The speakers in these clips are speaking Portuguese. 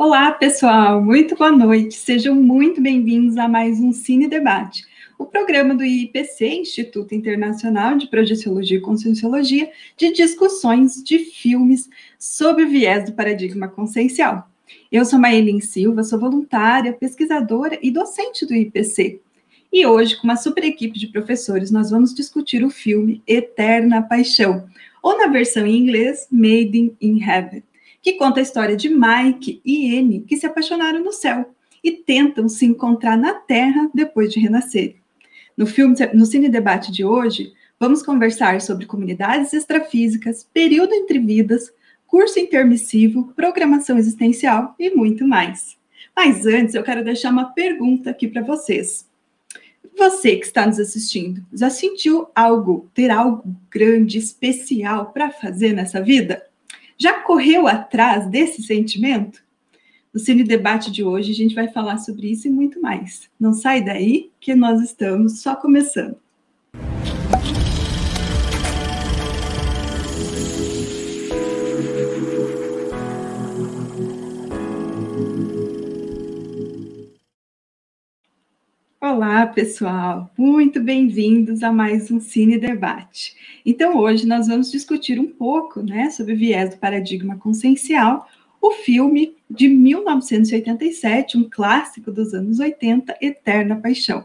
Olá, pessoal, muito boa noite. Sejam muito bem-vindos a mais um Cine Debate, o programa do IPC, Instituto Internacional de Projeciologia e Conscienciologia, de discussões de filmes sobre o viés do paradigma consciencial. Eu sou Maelin Silva, sou voluntária, pesquisadora e docente do IPC. E hoje, com uma super equipe de professores, nós vamos discutir o filme Eterna Paixão, ou na versão em inglês, Made in Heaven que conta a história de Mike e Anne que se apaixonaram no céu e tentam se encontrar na Terra depois de renascer. No filme, no Cine Debate de hoje, vamos conversar sobre comunidades extrafísicas, período entre vidas, curso intermissivo, programação existencial e muito mais. Mas antes, eu quero deixar uma pergunta aqui para vocês. Você que está nos assistindo, já sentiu algo, ter algo grande, especial para fazer nessa vida? Já correu atrás desse sentimento? No Cine Debate de hoje, a gente vai falar sobre isso e muito mais. Não sai daí, que nós estamos só começando. Olá, pessoal! Muito bem-vindos a mais um Cine Debate. Então, hoje nós vamos discutir um pouco né, sobre o viés do paradigma consciencial, o filme de 1987, um clássico dos anos 80, Eterna Paixão.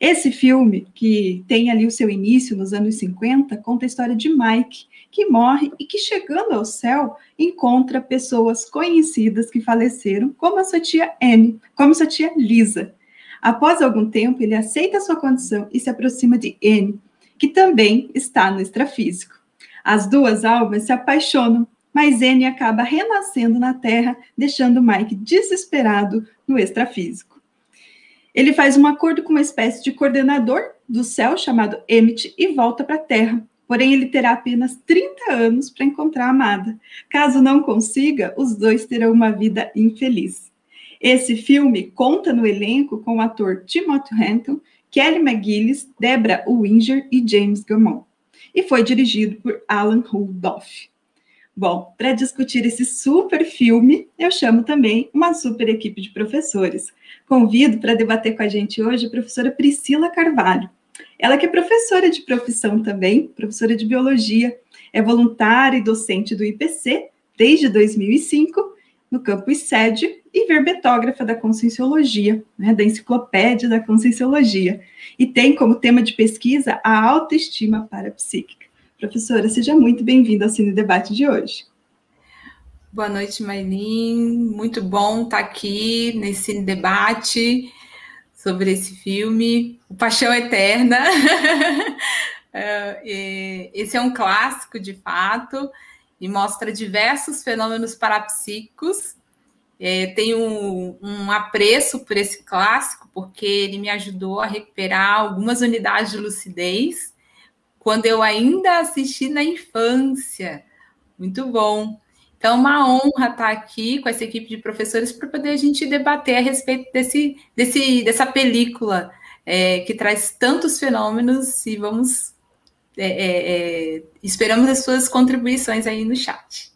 Esse filme, que tem ali o seu início nos anos 50, conta a história de Mike, que morre e que, chegando ao céu, encontra pessoas conhecidas que faleceram, como a sua tia Anne, como sua tia Lisa Após algum tempo, ele aceita sua condição e se aproxima de N, que também está no extrafísico. As duas almas se apaixonam, mas N acaba renascendo na Terra, deixando Mike desesperado no extrafísico. Ele faz um acordo com uma espécie de coordenador do céu chamado Emmett e volta para a Terra. Porém, ele terá apenas 30 anos para encontrar a amada. Caso não consiga, os dois terão uma vida infeliz. Esse filme conta no elenco com o ator Timothy Henton, Kelly McGillis, Debra Winger e James Gammon. E foi dirigido por Alan Rudolph. Bom, para discutir esse super filme, eu chamo também uma super equipe de professores. Convido para debater com a gente hoje a professora Priscila Carvalho. Ela que é professora de profissão também, professora de biologia, é voluntária e docente do IPC desde 2005 no campus sede e verbetógrafa da Conscienciologia, né, da Enciclopédia da Conscienciologia, e tem como tema de pesquisa a autoestima parapsíquica. Professora, seja muito bem-vinda ao Cine Debate de hoje. Boa noite, Maylin. Muito bom estar aqui nesse Debate sobre esse filme, O Paixão Eterna. É, esse é um clássico, de fato, e mostra diversos fenômenos parapsíquicos. É, tenho um, um apreço por esse clássico, porque ele me ajudou a recuperar algumas unidades de lucidez quando eu ainda assisti na infância. Muito bom. Então, uma honra estar aqui com essa equipe de professores para poder a gente debater a respeito desse, desse, dessa película é, que traz tantos fenômenos e vamos é, é, é, esperamos as suas contribuições aí no chat.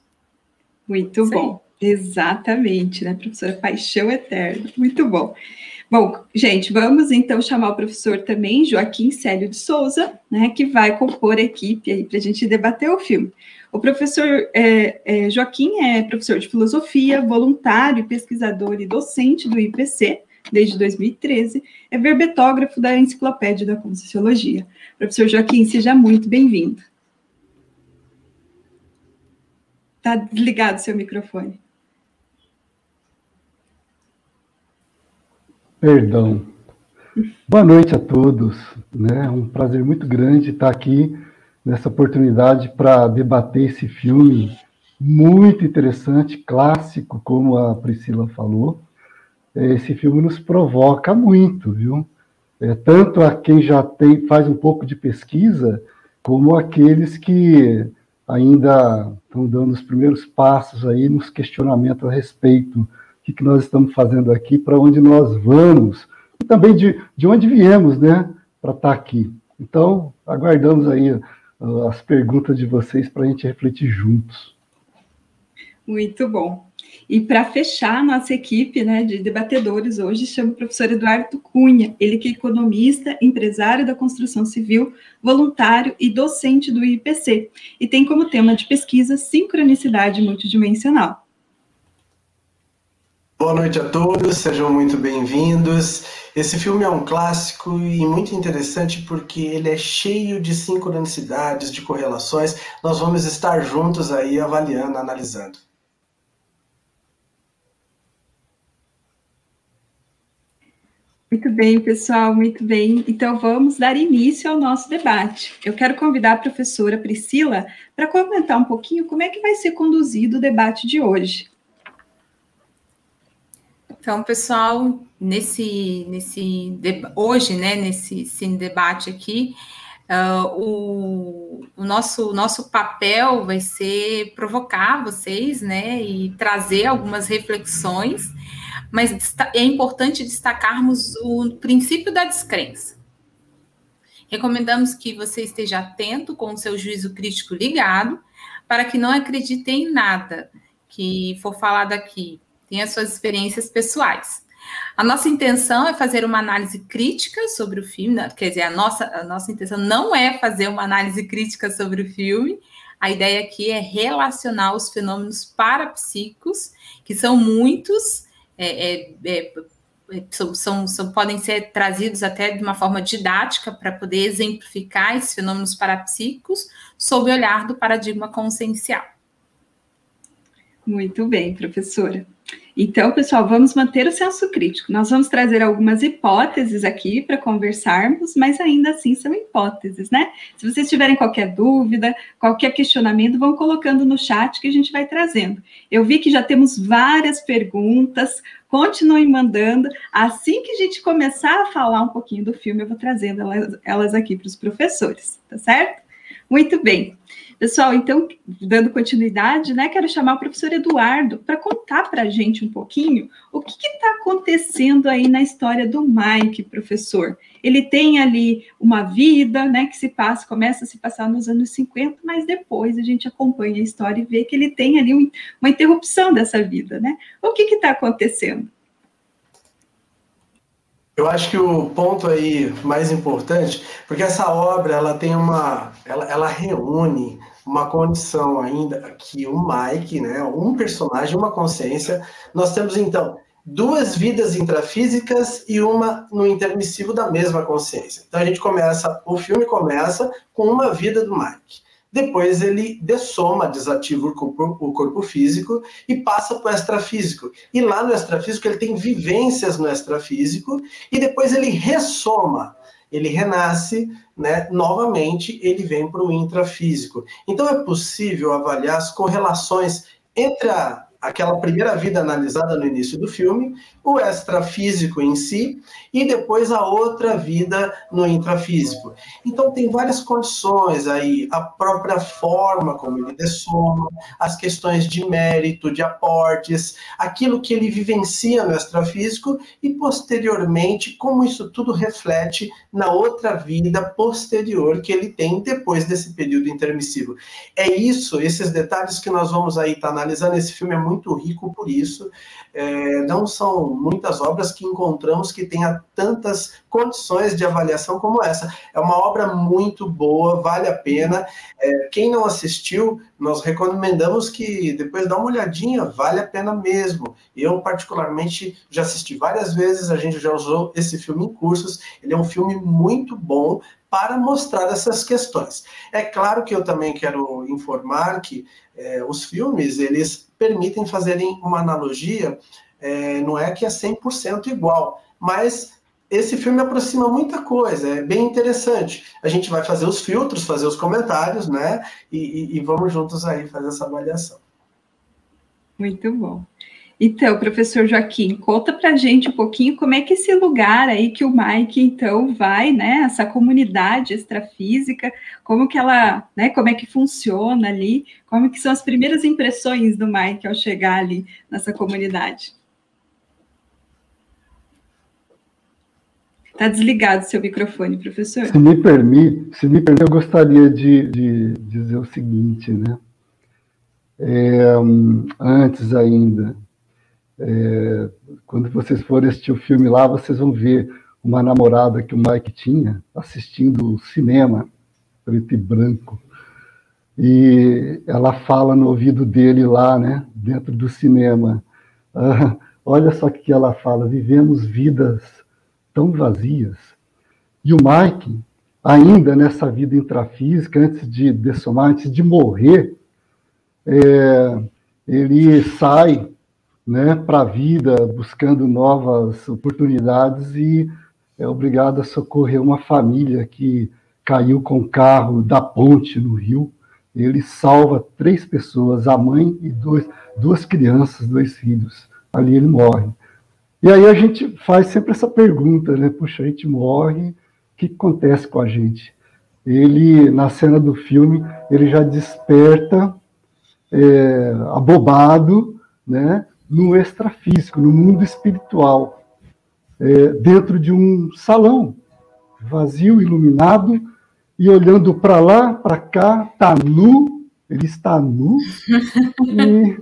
Muito Isso bom. Aí. Exatamente, né, professora? Paixão eterna. Muito bom. Bom, gente, vamos então chamar o professor também, Joaquim Célio de Souza, né, que vai compor a equipe aí para a gente debater o filme. O professor é, é, Joaquim é professor de filosofia, voluntário, pesquisador e docente do IPC, desde 2013, é verbetógrafo da Enciclopédia da Conscienciologia. Professor Joaquim, seja muito bem-vindo. Está desligado seu microfone. Perdão. Boa noite a todos. Né? É um prazer muito grande estar aqui nessa oportunidade para debater esse filme muito interessante, clássico, como a Priscila falou esse filme nos provoca muito, viu? É, tanto a quem já tem, faz um pouco de pesquisa, como aqueles que ainda estão dando os primeiros passos aí nos questionamentos a respeito do que, que nós estamos fazendo aqui, para onde nós vamos, e também de, de onde viemos, né, para estar aqui. Então, aguardamos aí uh, as perguntas de vocês para a gente refletir juntos. Muito bom. E para fechar nossa equipe né, de debatedores hoje, chamo o professor Eduardo Cunha, ele que é economista, empresário da construção civil, voluntário e docente do IPC, e tem como tema de pesquisa sincronicidade multidimensional. Boa noite a todos, sejam muito bem-vindos. Esse filme é um clássico e muito interessante porque ele é cheio de sincronicidades, de correlações. Nós vamos estar juntos aí avaliando, analisando. Muito bem, pessoal, muito bem. Então, vamos dar início ao nosso debate. Eu quero convidar a professora Priscila para comentar um pouquinho como é que vai ser conduzido o debate de hoje. Então, pessoal, nesse, nesse hoje, né, nesse debate aqui, uh, o, o nosso, nosso papel vai ser provocar vocês, né, e trazer algumas reflexões, mas é importante destacarmos o princípio da descrença. Recomendamos que você esteja atento com o seu juízo crítico ligado, para que não acredite em nada que for falado aqui, as suas experiências pessoais. A nossa intenção é fazer uma análise crítica sobre o filme, né? quer dizer, a nossa, a nossa intenção não é fazer uma análise crítica sobre o filme, a ideia aqui é relacionar os fenômenos parapsíquicos, que são muitos, é, é, é, são, são, são, podem ser trazidos até de uma forma didática para poder exemplificar esses fenômenos parapsíquicos sob o olhar do paradigma consciencial. Muito bem, professora. Então, pessoal, vamos manter o senso crítico. Nós vamos trazer algumas hipóteses aqui para conversarmos, mas ainda assim são hipóteses, né? Se vocês tiverem qualquer dúvida, qualquer questionamento, vão colocando no chat que a gente vai trazendo. Eu vi que já temos várias perguntas, continuem mandando. Assim que a gente começar a falar um pouquinho do filme, eu vou trazendo elas, elas aqui para os professores, tá certo? Muito bem. Pessoal, então, dando continuidade, né, quero chamar o professor Eduardo para contar para a gente um pouquinho o que está acontecendo aí na história do Mike, professor. Ele tem ali uma vida, né, que se passa, começa a se passar nos anos 50, mas depois a gente acompanha a história e vê que ele tem ali um, uma interrupção dessa vida, né? O que está acontecendo? Eu acho que o ponto aí mais importante, porque essa obra ela tem uma, ela, ela reúne uma condição ainda que o Mike, né, um personagem, uma consciência, nós temos então duas vidas intrafísicas e uma no intermissivo da mesma consciência. Então a gente começa, o filme começa com uma vida do Mike. Depois ele dessoma, desativa o corpo, o corpo físico e passa para o extrafísico. E lá no extrafísico ele tem vivências no extrafísico e depois ele ressoma ele renasce, né, novamente ele vem para o intrafísico. Então é possível avaliar as correlações entre a aquela primeira vida analisada no início do filme, o extrafísico em si, e depois a outra vida no intrafísico. Então tem várias condições aí, a própria forma como ele dessoma, as questões de mérito, de aportes, aquilo que ele vivencia no extrafísico e posteriormente como isso tudo reflete na outra vida posterior que ele tem depois desse período intermissivo. É isso, esses detalhes que nós vamos aí estar tá analisando, esse filme é muito rico por isso. É, não são muitas obras que encontramos que tenha tantas condições de avaliação como essa. É uma obra muito boa, vale a pena. É, quem não assistiu, nós recomendamos que depois dá uma olhadinha, vale a pena mesmo. Eu, particularmente, já assisti várias vezes, a gente já usou esse filme em cursos. Ele é um filme muito bom para mostrar essas questões. É claro que eu também quero informar que é, os filmes, eles permitem fazerem uma analogia, é, não é que é 100% igual, mas esse filme aproxima muita coisa, é bem interessante. A gente vai fazer os filtros, fazer os comentários, né? E, e, e vamos juntos aí fazer essa avaliação. Muito bom. Então, professor Joaquim, conta para gente um pouquinho como é que esse lugar aí que o Mike, então, vai, né, essa comunidade extrafísica, como que ela, né, como é que funciona ali, como que são as primeiras impressões do Mike ao chegar ali nessa comunidade? Está desligado seu microfone, professor. Se me permite, se me permite eu gostaria de, de dizer o seguinte, né, é, antes ainda, É, quando vocês forem assistir o filme lá, vocês vão ver uma namorada que o Mike tinha assistindo cinema, preto e branco. E ela fala no ouvido dele lá, né, dentro do cinema. Ah, olha só o que ela fala: vivemos vidas tão vazias. E o Mike, ainda nessa vida intrafísica, antes de dessomar, antes de morrer, é, ele sai né, para a vida, buscando novas oportunidades e é obrigado a socorrer uma família que caiu com o carro da ponte no rio. Ele salva três pessoas, a mãe e dois, duas crianças, dois filhos. Ali ele morre. E aí a gente faz sempre essa pergunta, né? Puxa, a gente morre, o que acontece com a gente? Ele, na cena do filme, ele já desperta é, abobado, né? No extrafísico, no mundo espiritual, é, dentro de um salão vazio, iluminado, e olhando para lá, para cá, está nu, ele está nu, e,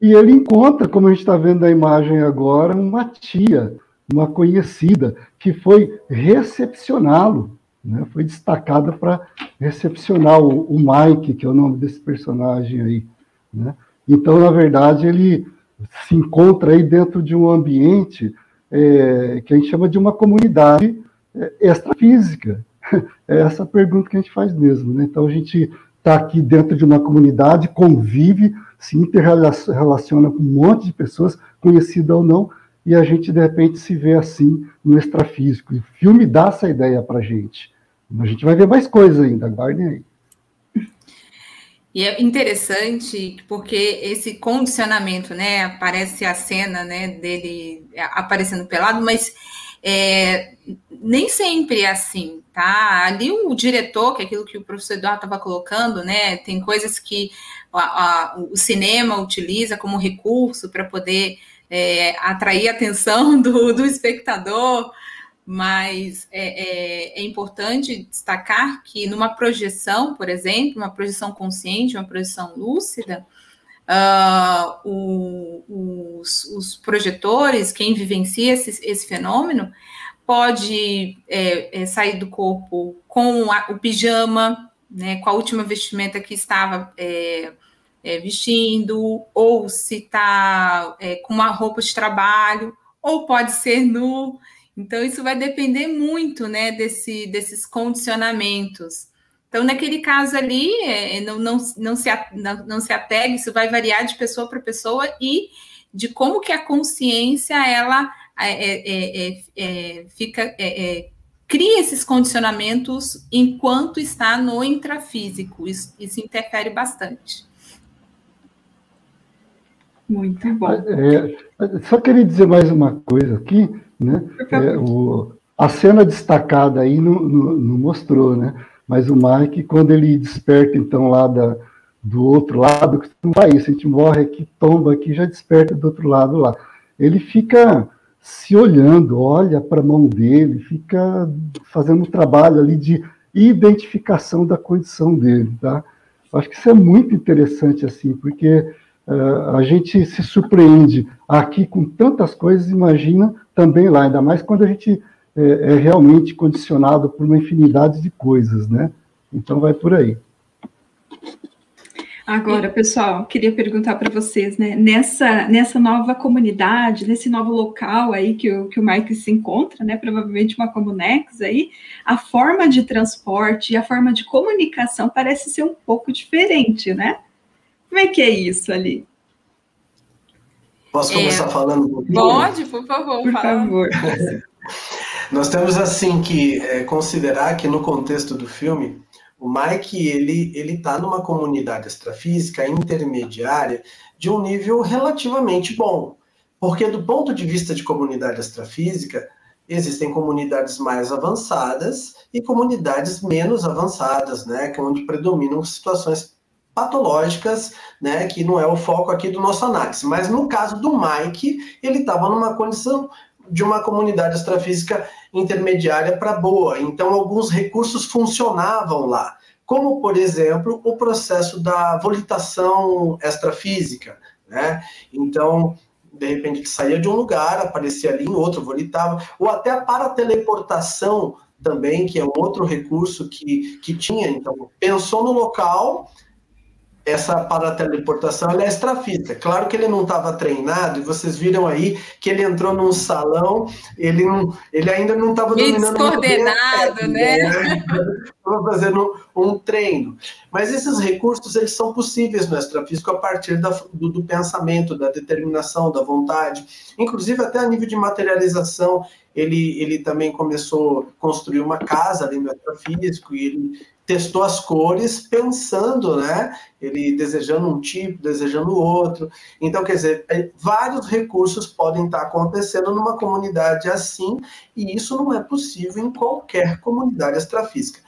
e ele encontra, como a gente está vendo na imagem agora, uma tia, uma conhecida, que foi recepcioná-lo, né? foi destacada para recepcionar o, o Mike, que é o nome desse personagem aí. Né? Então, na verdade, ele se encontra aí dentro de um ambiente é, que a gente chama de uma comunidade é, extrafísica. É essa pergunta que a gente faz mesmo. Né? Então, a gente está aqui dentro de uma comunidade, convive, se interrelaciona com um monte de pessoas, conhecida ou não, e a gente, de repente, se vê assim no extrafísico. E o filme dá essa ideia para a gente. A gente vai ver mais coisas ainda, aguardem aí. E é interessante porque esse condicionamento, né? Aparece a cena, né, dele aparecendo pelado, mas é, nem sempre é assim, tá? Ali o diretor, que é aquilo que o professor Eduardo estava colocando, né? Tem coisas que a, a, o cinema utiliza como recurso para poder é, atrair a atenção do, do espectador mas é, é, é, importante destacar que numa projeção, por exemplo, uma projeção consciente, uma projeção lúcida, uh, o, os, os, projetores, quem vivencia esse, esse fenômeno, pode é, é sair do corpo com a, o pijama, né, com a última vestimenta que estava é, é, vestindo, ou se está com uma roupa de trabalho, ou pode ser nu. Então, isso vai depender muito né, desse, desses condicionamentos. Então, naquele caso ali, é, não, não, não, se, não, não se apegue, isso vai variar de pessoa para pessoa e de como que a consciência, ela é, é, é, é fica, é, cria esses condicionamentos enquanto está no intrafísico. Isso, isso interfere bastante. Muito bom. só queria dizer mais uma coisa aqui né? É, o, a cena destacada aí não, não, não, mostrou, né? Mas o Mike, quando ele desperta, então, lá da, do outro lado, não faz isso, a gente morre aqui, tomba aqui, já desperta do outro lado lá. Ele fica se olhando, olha para a mão dele, fica fazendo um trabalho ali de identificação da condição dele, tá? Acho que isso é muito interessante, assim, porque a gente se surpreende aqui com tantas coisas, imagina também lá, ainda mais quando a gente é, é realmente condicionado por uma infinidade de coisas, né? Então vai por aí. Agora, pessoal, queria perguntar para vocês, né? Nessa, nessa nova comunidade, nesse novo local aí que o, que o Mike se encontra, né? Provavelmente uma Comunex aí, a forma de transporte e a forma de comunicação parece ser um pouco diferente, né? Como é que é isso ali? Posso começar é, falando um pouquinho? Pode, por favor. Por fala. favor. Nós temos assim que é, considerar que no contexto do filme, o Mike ele ele está numa comunidade extrafísica intermediária de um nível relativamente bom, porque do ponto de vista de comunidade extrafísica existem comunidades mais avançadas e comunidades menos avançadas, né, que é onde predominam situações patológicas, né, que não é o foco aqui do nosso análise. Mas no caso do Mike, ele estava numa condição de uma comunidade extrafísica intermediária para boa. Então, alguns recursos funcionavam lá, como, por exemplo, o processo da volitação extrafísica. Né? Então, de repente ele saía de um lugar, aparecia ali em outro, voltava, ou até a parateleportação também, que é um outro recurso que, que tinha. Então, pensou no local, essa parateleportação ela é extrafísica. Claro que ele não estava treinado, e vocês viram aí que ele entrou num salão, ele, não, ele ainda não estava dominando descoordenado, né? Estava né? fazendo um treino. Mas esses recursos eles são possíveis no extrafísico a partir da, do, do pensamento, da determinação, da vontade, inclusive até a nível de materialização. Ele, ele também começou a construir uma casa ali no extrafísico e ele testou as cores pensando, né? Ele desejando um tipo, desejando outro. Então, quer dizer, é, vários recursos podem estar acontecendo numa comunidade assim, e isso não é possível em qualquer comunidade extrafísica.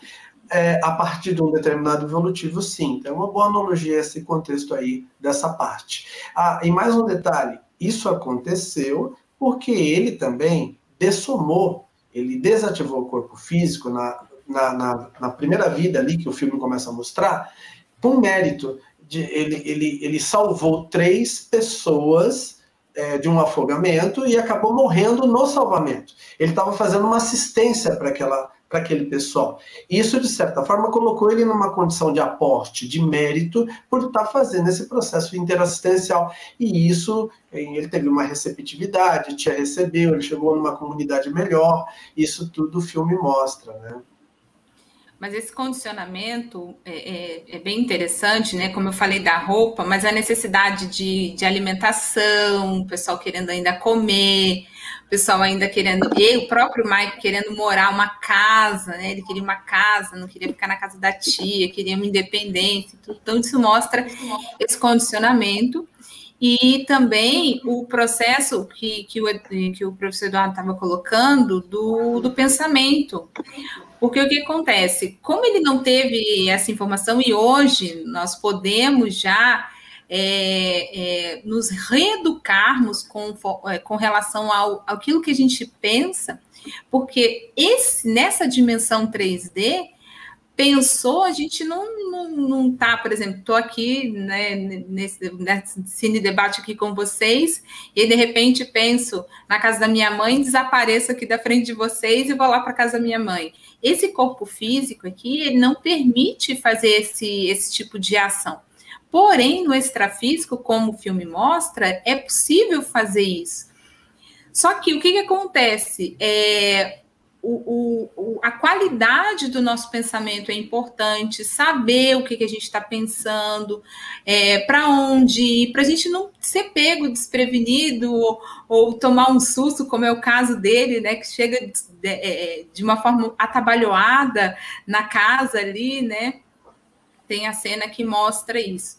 É, a partir de um determinado evolutivo, sim. Então, é uma boa analogia esse contexto aí dessa parte. Ah, e mais um detalhe: isso aconteceu porque ele também dessomou, ele desativou o corpo físico na, na, na, na, primeira vida ali, que o filme começa a mostrar, com mérito. De, ele, ele, ele salvou três pessoas é, de um afogamento e acabou morrendo no salvamento. Ele estava fazendo uma assistência para aquela para aquele pessoal. Isso, de certa forma, colocou ele numa condição de aporte, de mérito, por estar tá fazendo esse processo interassistencial. E isso, ele teve uma receptividade, te recebeu, ele chegou numa comunidade melhor. Isso tudo o filme mostra, né? Mas esse condicionamento é, é, é, bem interessante, né? Como eu falei da roupa, mas a necessidade de, de alimentação, o pessoal querendo ainda comer, o pessoal ainda querendo, e o próprio Mike querendo morar uma casa, né? Ele queria uma casa, não queria ficar na casa da tia, queria uma independência. Então, isso mostra esse condicionamento. E também o processo que, que, o, que o professor Eduardo estava colocando do, do pensamento. Porque o que acontece? Como ele não teve essa informação e hoje nós podemos já é, é, nos reeducarmos com, é, com relação ao aquilo que a gente pensa, porque esse, nessa dimensão 3D, pensou, a gente não, não, não tá, por exemplo, estou aqui né, nesse, nesse cine debate aqui com vocês, e de repente penso na casa da minha mãe, desapareço aqui da frente de vocês e vou lá para casa da minha mãe. Esse corpo físico aqui, ele não permite fazer esse, esse tipo de ação. Porém, no extrafísico, como o filme mostra, é possível fazer isso. Só que o que, que acontece? É, o, o, a qualidade do nosso pensamento é importante, saber o que, que a gente está pensando, é, para onde ir, para a gente não ser pego desprevenido ou, ou, tomar um susto, como é o caso dele, né, que chega de, de, é, de uma forma atabalhoada na casa ali, né? Tem a cena que mostra isso.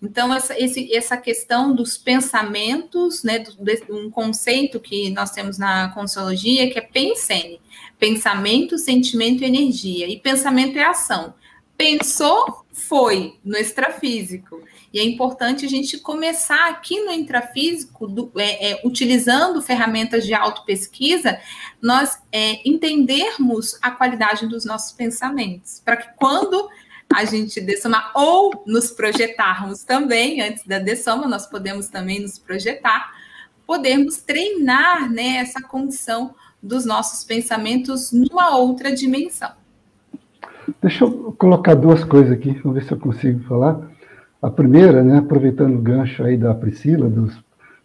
Então, essa, esse, essa questão dos pensamentos, né, do, de, um conceito que nós temos na consciologia, que é pensene, pensamento, sentimento e energia. E pensamento é ação. Pensou, foi no extrafísico. E é importante a gente começar aqui no intrafísico, do, é, é, utilizando ferramentas de autopesquisa, nós é, entendermos a qualidade dos nossos pensamentos, para que quando a gente dessomar ou nos projetarmos também, antes da dessoma, nós podemos também nos projetar, podemos treinar né, essa condição dos nossos pensamentos numa outra dimensão. Deixa eu colocar duas coisas aqui, vamos ver se eu consigo falar. A primeira, né, aproveitando o gancho aí da Priscila, dos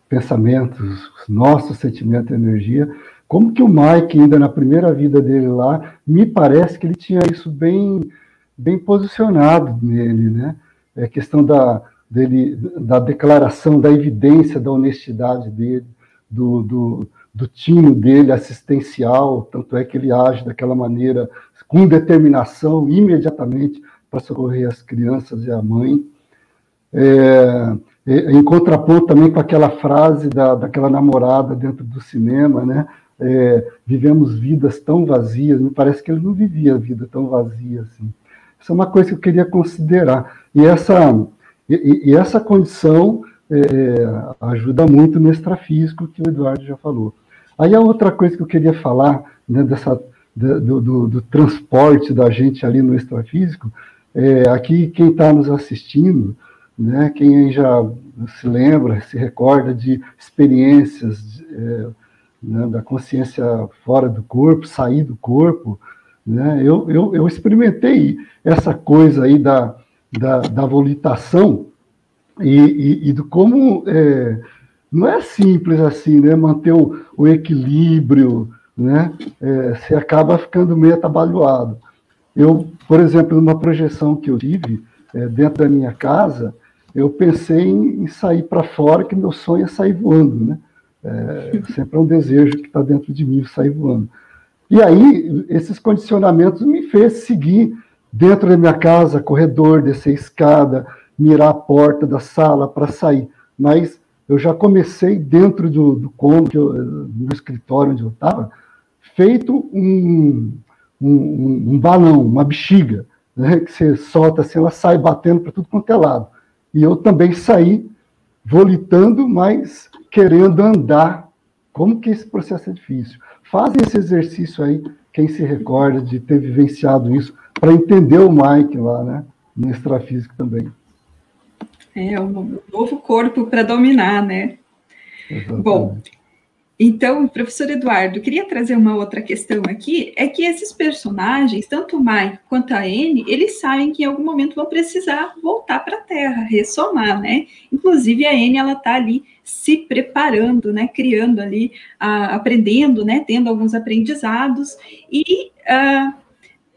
pensamentos, nossos sentimentos e energia, como que o Mike, ainda na primeira vida dele lá, me parece que ele tinha isso bem bem posicionado nele, né? É questão da, dele, da declaração, da evidência da honestidade dele, do, do, do tino dele assistencial, tanto é que ele age daquela maneira, com determinação, imediatamente, para socorrer as crianças e a mãe. É, em contraponto também com aquela frase da, daquela namorada dentro do cinema, né? É, vivemos vidas tão vazias, me parece que ele não vivia vida tão vazia assim. Isso é uma coisa que eu queria considerar. E essa, e, e essa condição é, ajuda muito no extrafísico, que o Eduardo já falou. Aí a outra coisa que eu queria falar, né, dessa, do, do, do, transporte da gente ali no extrafísico, é, aqui quem está nos assistindo, né? Quem já se lembra, se recorda de experiências é, né, da consciência fora do corpo, sair do corpo, né? Eu, eu, eu experimentei essa coisa aí da, da, da volitação e, e, e do como é, não é simples assim, né? Manter o, o equilíbrio, né? É, você acaba ficando meio atabalhoado. Eu, por exemplo, numa projeção que eu tive é, dentro da minha casa, eu pensei em, em sair para fora, que meu sonho é sair voando, né? É, sempre é um desejo que está dentro de mim sair voando. E aí, esses condicionamentos me fez seguir dentro da minha casa, corredor, descer escada, mirar a porta da sala para sair. Mas eu já comecei dentro do, do cômodo, no escritório onde eu estava, feito um, um, um, balão, uma bexiga, né, que você solta assim, ela sai batendo para tudo quanto é lado. E eu também saí volitando, mas querendo andar. Como que esse processo é difícil? Fazem esse exercício aí, quem se recorda de ter vivenciado isso, para entender o Mike lá, né? No extrafísico também. É, um novo corpo para dominar, né? Exatamente. Bom, então, professor Eduardo, queria trazer uma outra questão aqui, é que esses personagens, tanto o Mike quanto a Anne, eles sabem que em algum momento vão precisar voltar para a Terra, ressomar, né? Inclusive a Anne, ela está ali se preparando, né? Criando ali, uh, aprendendo, né? Tendo alguns aprendizados e uh,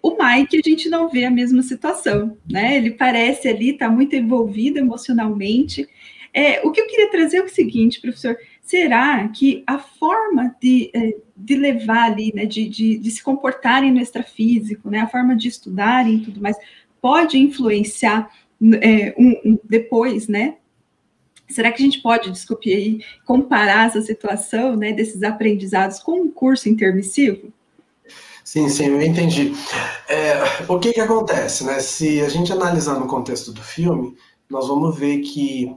o Mike, a gente não vê a mesma situação, né? Ele parece ali estar tá muito envolvido emocionalmente. É, o que eu queria trazer é o seguinte, professor: será que a forma de, é, de levar ali, né, de, de, de se comportarem no extrafísico, né, a forma de estudarem e tudo mais, pode influenciar é, um, um, depois, né? Será que a gente pode, desculpe aí, comparar essa situação, né, desses aprendizados com um curso intermissivo? Sim, sim, eu entendi. É, o que que acontece, né? Se a gente analisar no contexto do filme, nós vamos ver que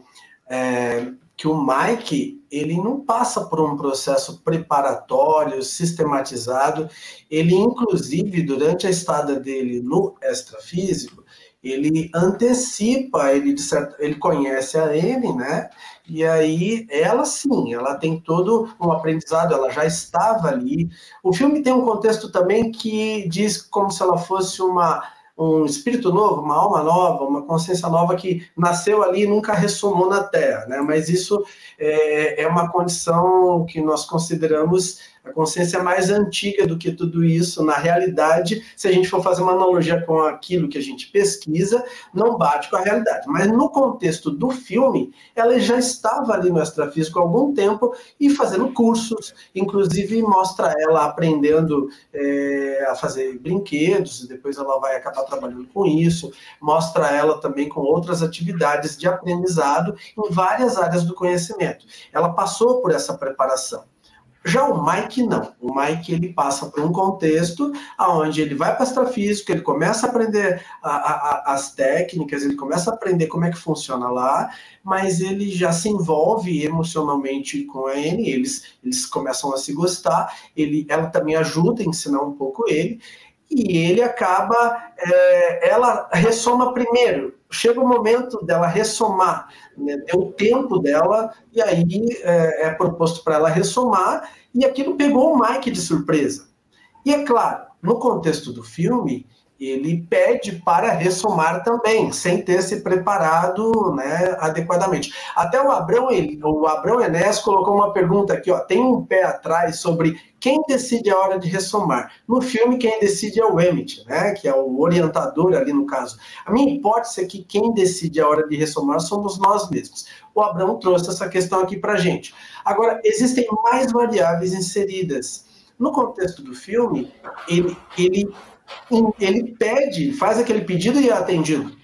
é, que o Mike ele não passa por um processo preparatório, sistematizado. Ele, inclusive, durante a estada dele no extrafísico, ele antecipa, ele, certo, ele conhece a Anne, né? E aí, ela sim, ela tem todo um aprendizado, ela já estava ali. O filme tem um contexto também que diz como se ela fosse uma um espírito novo, uma alma nova, uma consciência nova que nasceu ali e nunca ressumou na Terra, né? Mas isso é, é uma condição que nós consideramos a consciência é mais antiga do que tudo isso. Na realidade, se a gente for fazer uma analogia com aquilo que a gente pesquisa, não bate com a realidade. Mas no contexto do filme, ela já estava ali no extrafísico há algum tempo e fazendo cursos, inclusive mostra ela aprendendo é, a fazer brinquedos, e depois ela vai acabar trabalhando com isso, mostra ela também com outras atividades de aprendizado em várias áreas do conhecimento. Ela passou por essa preparação. Já o Mike não. O Mike ele passa por um contexto aonde ele vai para astrofísica, ele começa a aprender a, a, as técnicas, ele começa a aprender como é que funciona lá, mas ele já se envolve emocionalmente com a Anne, eles, eles começam a se gostar, ele, ela também ajuda a ensinar um pouco ele, e ele acaba, é, ela ressoma primeiro, chega o momento dela ressomar, né? deu o tempo dela, e aí é, é proposto para ela ressomar, e aquilo pegou o Mike de surpresa. E é claro, no contexto do filme, ele pede para ressomar também, sem ter se preparado né, adequadamente. Até o Abrão, o Abrão Enes colocou uma pergunta aqui, ó, tem um pé atrás sobre quem decide a hora de ressomar. No filme, quem decide é o Emmett, né, que é o orientador ali no caso. A minha hipótese é que quem decide a hora de ressomar somos nós mesmos. O Abrão trouxe essa questão aqui para gente. Agora, existem mais variáveis inseridas. No contexto do filme, ele, ele ele pede, faz aquele pedido e é atendido.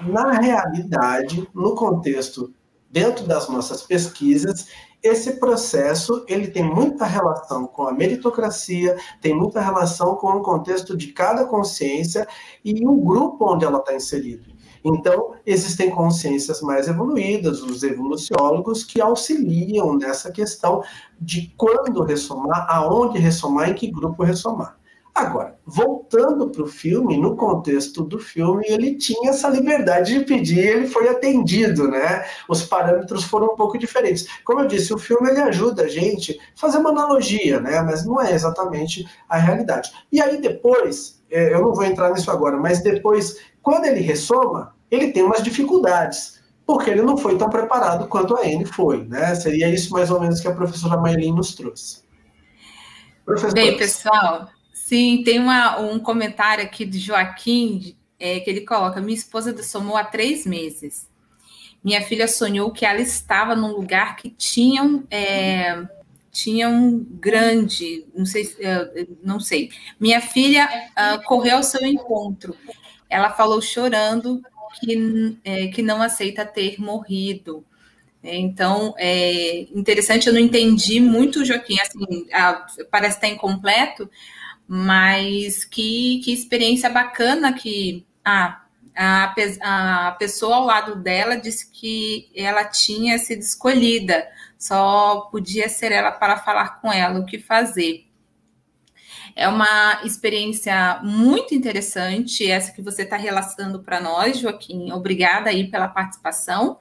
Na realidade, no contexto, dentro das nossas pesquisas, esse processo ele tem muita relação com a meritocracia, tem muita relação com o contexto de cada consciência e o grupo onde ela está inserida. Então, existem consciências mais evoluídas, os evoluciólogos, que auxiliam nessa questão de quando ressomar, aonde ressomar, em que grupo ressomar. Agora, voltando para o filme, no contexto do filme, ele tinha essa liberdade de pedir, ele foi atendido, né? Os parâmetros foram um pouco diferentes. Como eu disse, o filme ele ajuda a gente a fazer uma analogia, né? Mas não é exatamente a realidade. E aí depois, é, eu não vou entrar nisso agora, mas depois, quando ele ressoma, ele tem umas dificuldades porque ele não foi tão preparado quanto a Anne foi, né? Seria isso mais ou menos que a professora Maylin nos trouxe. Bem, pessoal, Sim, tem uma, um comentário aqui de Joaquim, é, que ele coloca: Minha esposa dessomou há três meses. Minha filha sonhou que ela estava num lugar que tinha um, é, tinha um grande, não sei, é, não sei. Minha filha uh, correu ao seu encontro. Ela falou chorando que, é, que não aceita ter morrido. Então, é interessante, eu não entendi muito, Joaquim, assim, a, parece estar incompleto, mas que, que experiência bacana que ah, a, a pessoa ao lado dela disse que ela tinha sido escolhida, só podia ser ela para falar com ela o que fazer. É uma experiência muito interessante, essa que você está relatando para nós, Joaquim. Obrigada aí pela participação.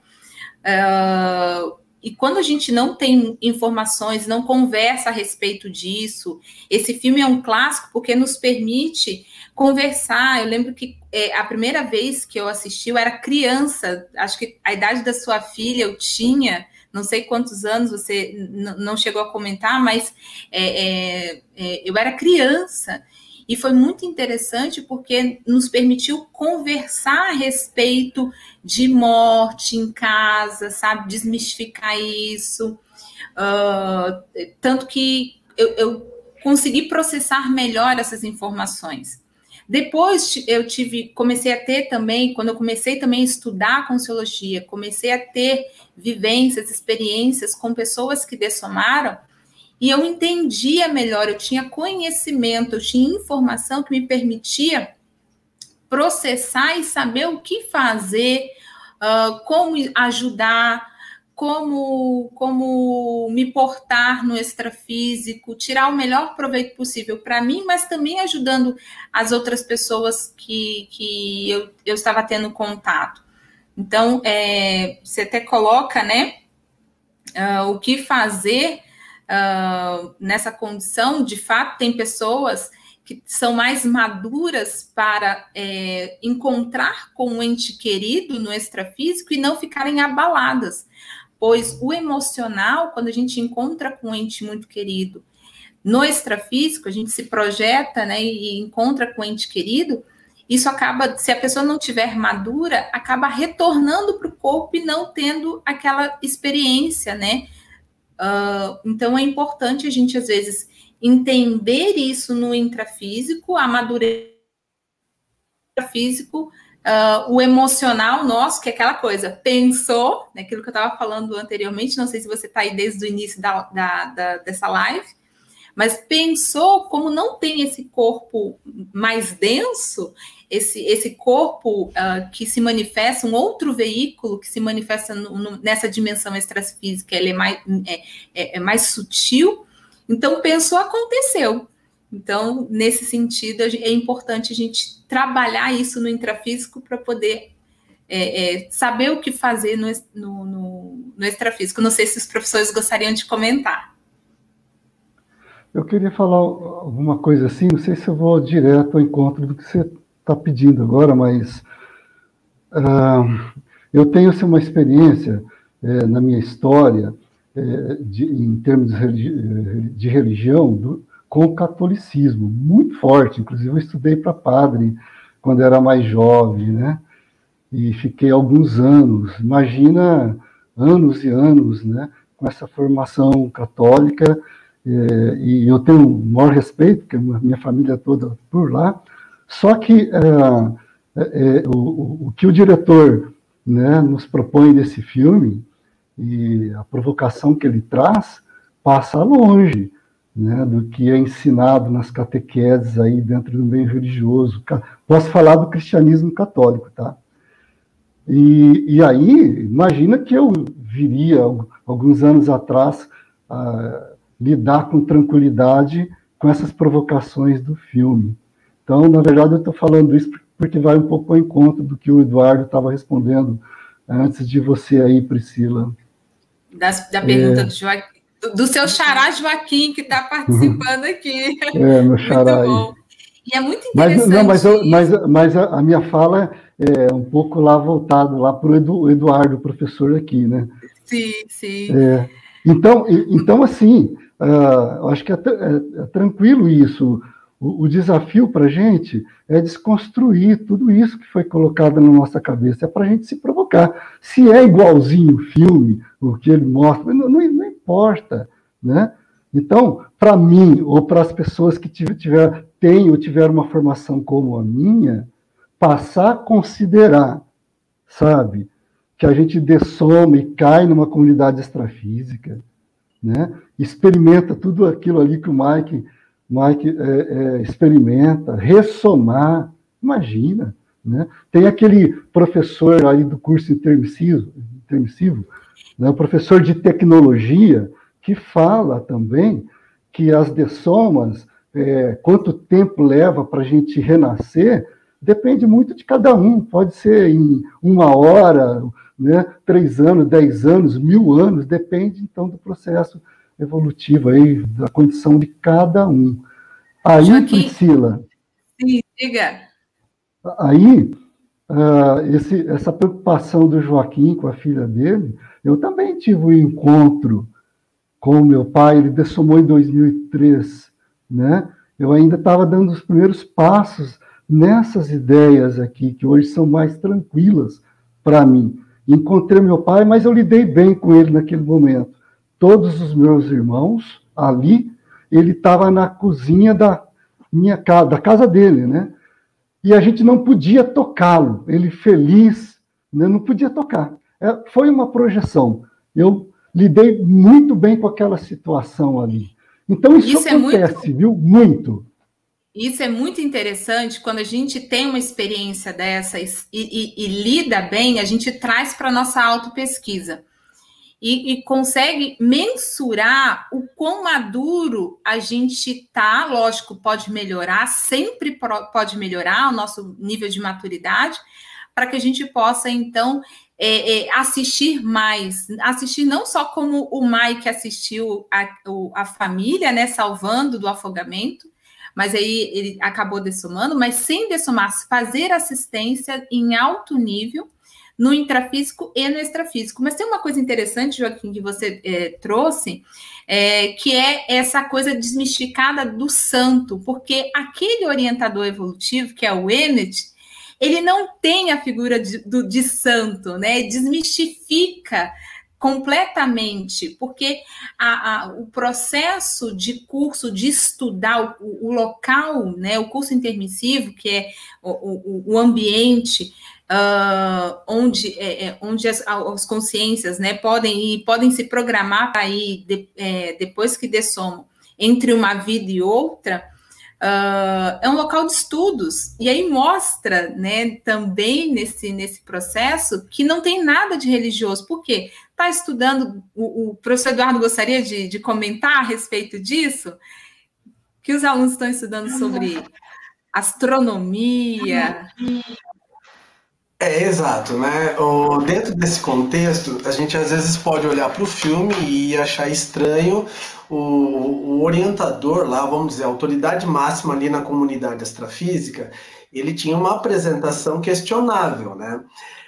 Uh, e quando a gente não tem informações, não conversa a respeito disso, esse filme é um clássico porque nos permite conversar. Eu lembro que é, a primeira vez que eu assisti, eu era criança, acho que a idade da sua filha eu tinha, não sei quantos anos você não chegou a comentar, mas é, é, é, eu era criança. E foi muito interessante porque nos permitiu conversar a respeito de morte em casa, sabe? Desmistificar isso. Uh, tanto que eu, eu consegui processar melhor essas informações. Depois eu tive, comecei a ter também, quando eu comecei também a estudar a Consciologia, comecei a ter vivências, experiências com pessoas que dessomaram, e eu entendia melhor, eu tinha conhecimento, eu tinha informação que me permitia processar e saber o que fazer, uh, como ajudar, como, como me portar no extrafísico, tirar o melhor proveito possível para mim, mas também ajudando as outras pessoas que, que eu, eu estava tendo contato. Então, é, você até coloca, né, uh, o que fazer uh, nessa condição, de fato, tem pessoas que são mais maduras para é, encontrar com um ente querido no extrafísico e não ficarem abaladas, pois o emocional, quando a gente encontra com um ente muito querido no extrafísico, a gente se projeta né, e encontra com um ente querido, isso acaba, se a pessoa não tiver madura, acaba retornando para o corpo e não tendo aquela experiência, né? Uh, então é importante a gente, às vezes, entender isso no intrafísico, amadurecer físico, uh, o emocional nosso, que é aquela coisa, pensou, né, aquilo que eu estava falando anteriormente, não sei se você está aí desde o início da, da, da, dessa live, mas pensou como não tem esse corpo mais denso, esse, esse corpo uh, que se manifesta, um outro veículo que se manifesta no, no, nessa dimensão extrafísica, ele é mais, é, é, é mais sutil. Então, pensou, aconteceu. Então, nesse sentido, é importante a gente trabalhar isso no intrafísico para poder é, é, saber o que fazer no, no, no, no extrafísico. Não sei se os professores gostariam de comentar. Eu queria falar alguma coisa assim, não sei se eu vou direto ao encontro do que você está pedindo agora, mas uh, eu tenho assim, uma experiência é, na minha história, é, de, em termos de, religi de religião, do, com o catolicismo, muito forte. Inclusive, eu estudei para padre quando era mais jovem, né? E fiquei alguns anos, imagina anos e anos, né? Com essa formação católica, é, e eu tenho o maior respeito, porque a minha família toda por lá, só que é, é, é, o, o, que o diretor né, nos propõe nesse filme e a provocação que ele traz passa longe né, do que é ensinado nas catequeses aí dentro do meio religioso. Posso falar do cristianismo católico, tá? E, e aí, imagina que eu viria alguns anos atrás lidar com tranquilidade com essas provocações do filme. Então, na verdade, eu estou falando isso porque vai um pouco ao encontro do que o Eduardo estava respondendo antes de você aí, Priscila. Da, da pergunta é... do Joaquim, do, do, seu xará Joaquim, que está participando aqui. É, meu xará. E é muito interessante. Mas, não, mas, eu, mas, mas a, a, minha fala é um pouco lá voltado lá para o Edu, Eduardo, professor aqui, né? Sim, sim. É, então, então, assim, uh, acho que é, é, é tranquilo isso. O, desafio para a gente é desconstruir tudo isso que foi colocado na nossa cabeça. É para a gente se provocar. Se é igualzinho o filme, o que ele mostra, não, não, não importa, né? Então, para mim, ou para as pessoas que tiver, têm ou tiveram uma formação como a minha, passar a considerar, sabe, que a gente dessoma e cai numa comunidade extrafísica, né? experimenta tudo aquilo ali que o Mike Mike é, é, experimenta, ressomar, imagina, né? Tem aquele professor aí do curso intermissivo, intermissivo né, professor de tecnologia, que fala também que as dessomas, é, quanto tempo leva para a gente renascer, depende muito de cada um. Pode ser em uma hora, né, três anos, dez anos, mil anos, depende então do processo evolutivo aí, da condição de cada um. Aí, Joaquim, Priscila. Sim, diga. Aí, uh, esse, essa preocupação do Joaquim com a filha dele, eu também tive um encontro com o meu pai, ele dessomou em 2003, né? Eu ainda estava dando os primeiros passos nessas ideias aqui, que hoje são mais tranquilas para mim. Encontrei meu pai, mas eu lidei bem com ele naquele momento todos os meus irmãos ali, ele estava na cozinha da minha casa, da casa dele, né? E a gente não podia tocá-lo, ele feliz, né? não podia tocar. É, foi uma projeção. Eu lidei muito bem com aquela situação ali. Então isso, isso acontece, é muito... viu? Muito. Isso é muito interessante quando a gente tem uma experiência dessa e, e, e lida bem, a gente traz para a nossa autopesquisa e, e, consegue mensurar o quão maduro a gente tá. Lógico, pode melhorar, sempre pode melhorar o nosso nível de maturidade, para que a gente possa, então, é, é, assistir mais. Assistir não só como o Mike assistiu a, a família, né, salvando do afogamento, mas aí ele acabou dessomando, mas sem dessomar, fazer assistência em alto nível no intrafísico e no extrafísico. Mas tem uma coisa interessante, Joaquim, que você é, trouxe, é, que é essa coisa desmistificada do santo, porque aquele orientador evolutivo, que é o Emmett, ele não tem a figura de, do, de santo, né? Desmistifica completamente, porque a, a, o processo de curso, de estudar o, o, local, né, o curso intermissivo, que é o, o, o ambiente, uh, onde, é, é, onde as, as, consciências né, podem ir, podem se programar para ir de, é, depois que dessomam entre uma vida e outra, uh, é um local de estudos. E aí mostra né, também nesse, nesse processo que não tem nada de religioso. Por quê? Está estudando, o, o, professor Eduardo gostaria de, de comentar a respeito disso? Que os alunos estão estudando sobre astronomia, é, exato, né? O, dentro desse contexto, a gente às vezes pode olhar para o filme e achar estranho o, o, orientador lá, vamos dizer, a autoridade máxima ali na comunidade astrafísica, ele tinha uma apresentação questionável, né?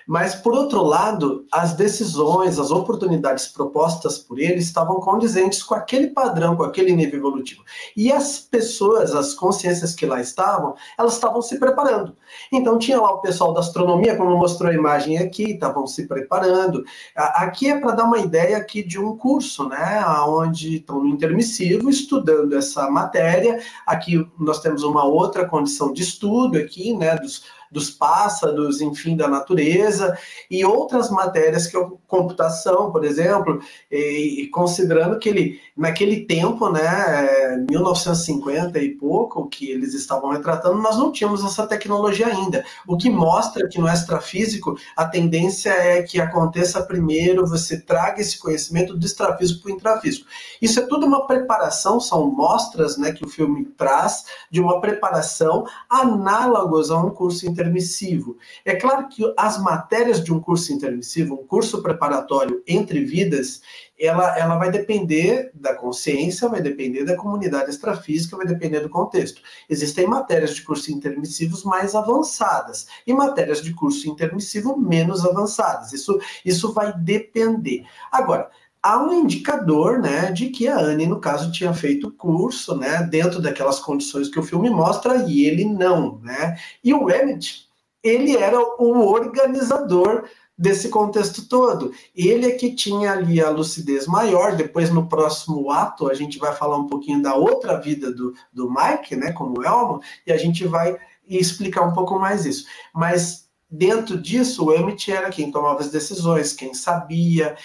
Mas, por outro lado, as decisões, as oportunidades propostas por ele estavam condizentes com aquele padrão, com aquele nível evolutivo. E as pessoas, as consciências que lá estavam, elas estavam se preparando. Então, tinha lá o pessoal da astronomia, como mostrou a imagem aqui, estavam se preparando. Aqui é para dar uma ideia aqui de um curso, né, onde estão no intermissivo, estudando essa matéria. Aqui nós temos uma outra condição de estudo aqui, né, dos dos pássaros, enfim, da natureza, e outras matérias que é computação, por exemplo, e, e considerando que ele, naquele tempo, né, 1950 e pouco, que eles estavam retratando, nós não tínhamos essa tecnologia ainda. O que mostra que no extrafísico a tendência é que aconteça primeiro, você traga esse conhecimento do extrafísico para o intrafísico. Isso é tudo uma preparação, são mostras né, que o filme traz de uma preparação análogos a um curso intermissivo. É claro que as matérias de um curso intermissivo, um curso preparatório entre vidas, ela, ela vai depender da consciência, vai depender da comunidade extrafísica, vai depender do contexto. Existem matérias de curso intermissivos mais avançadas e matérias de curso intermissivo menos avançadas. Isso, isso vai depender. Agora, há um indicador, né, de que a Anne, no caso, tinha feito o curso, né, dentro daquelas condições que o filme mostra, e ele não, né? E o Emmett, ele era o organizador desse contexto todo. Ele é que tinha ali a lucidez maior. Depois, no próximo ato, a gente vai falar um pouquinho da outra vida do, do Mike, né, como Elmo, e a gente vai explicar um pouco mais isso. Mas dentro disso, o Emmett era quem tomava as decisões, quem sabia.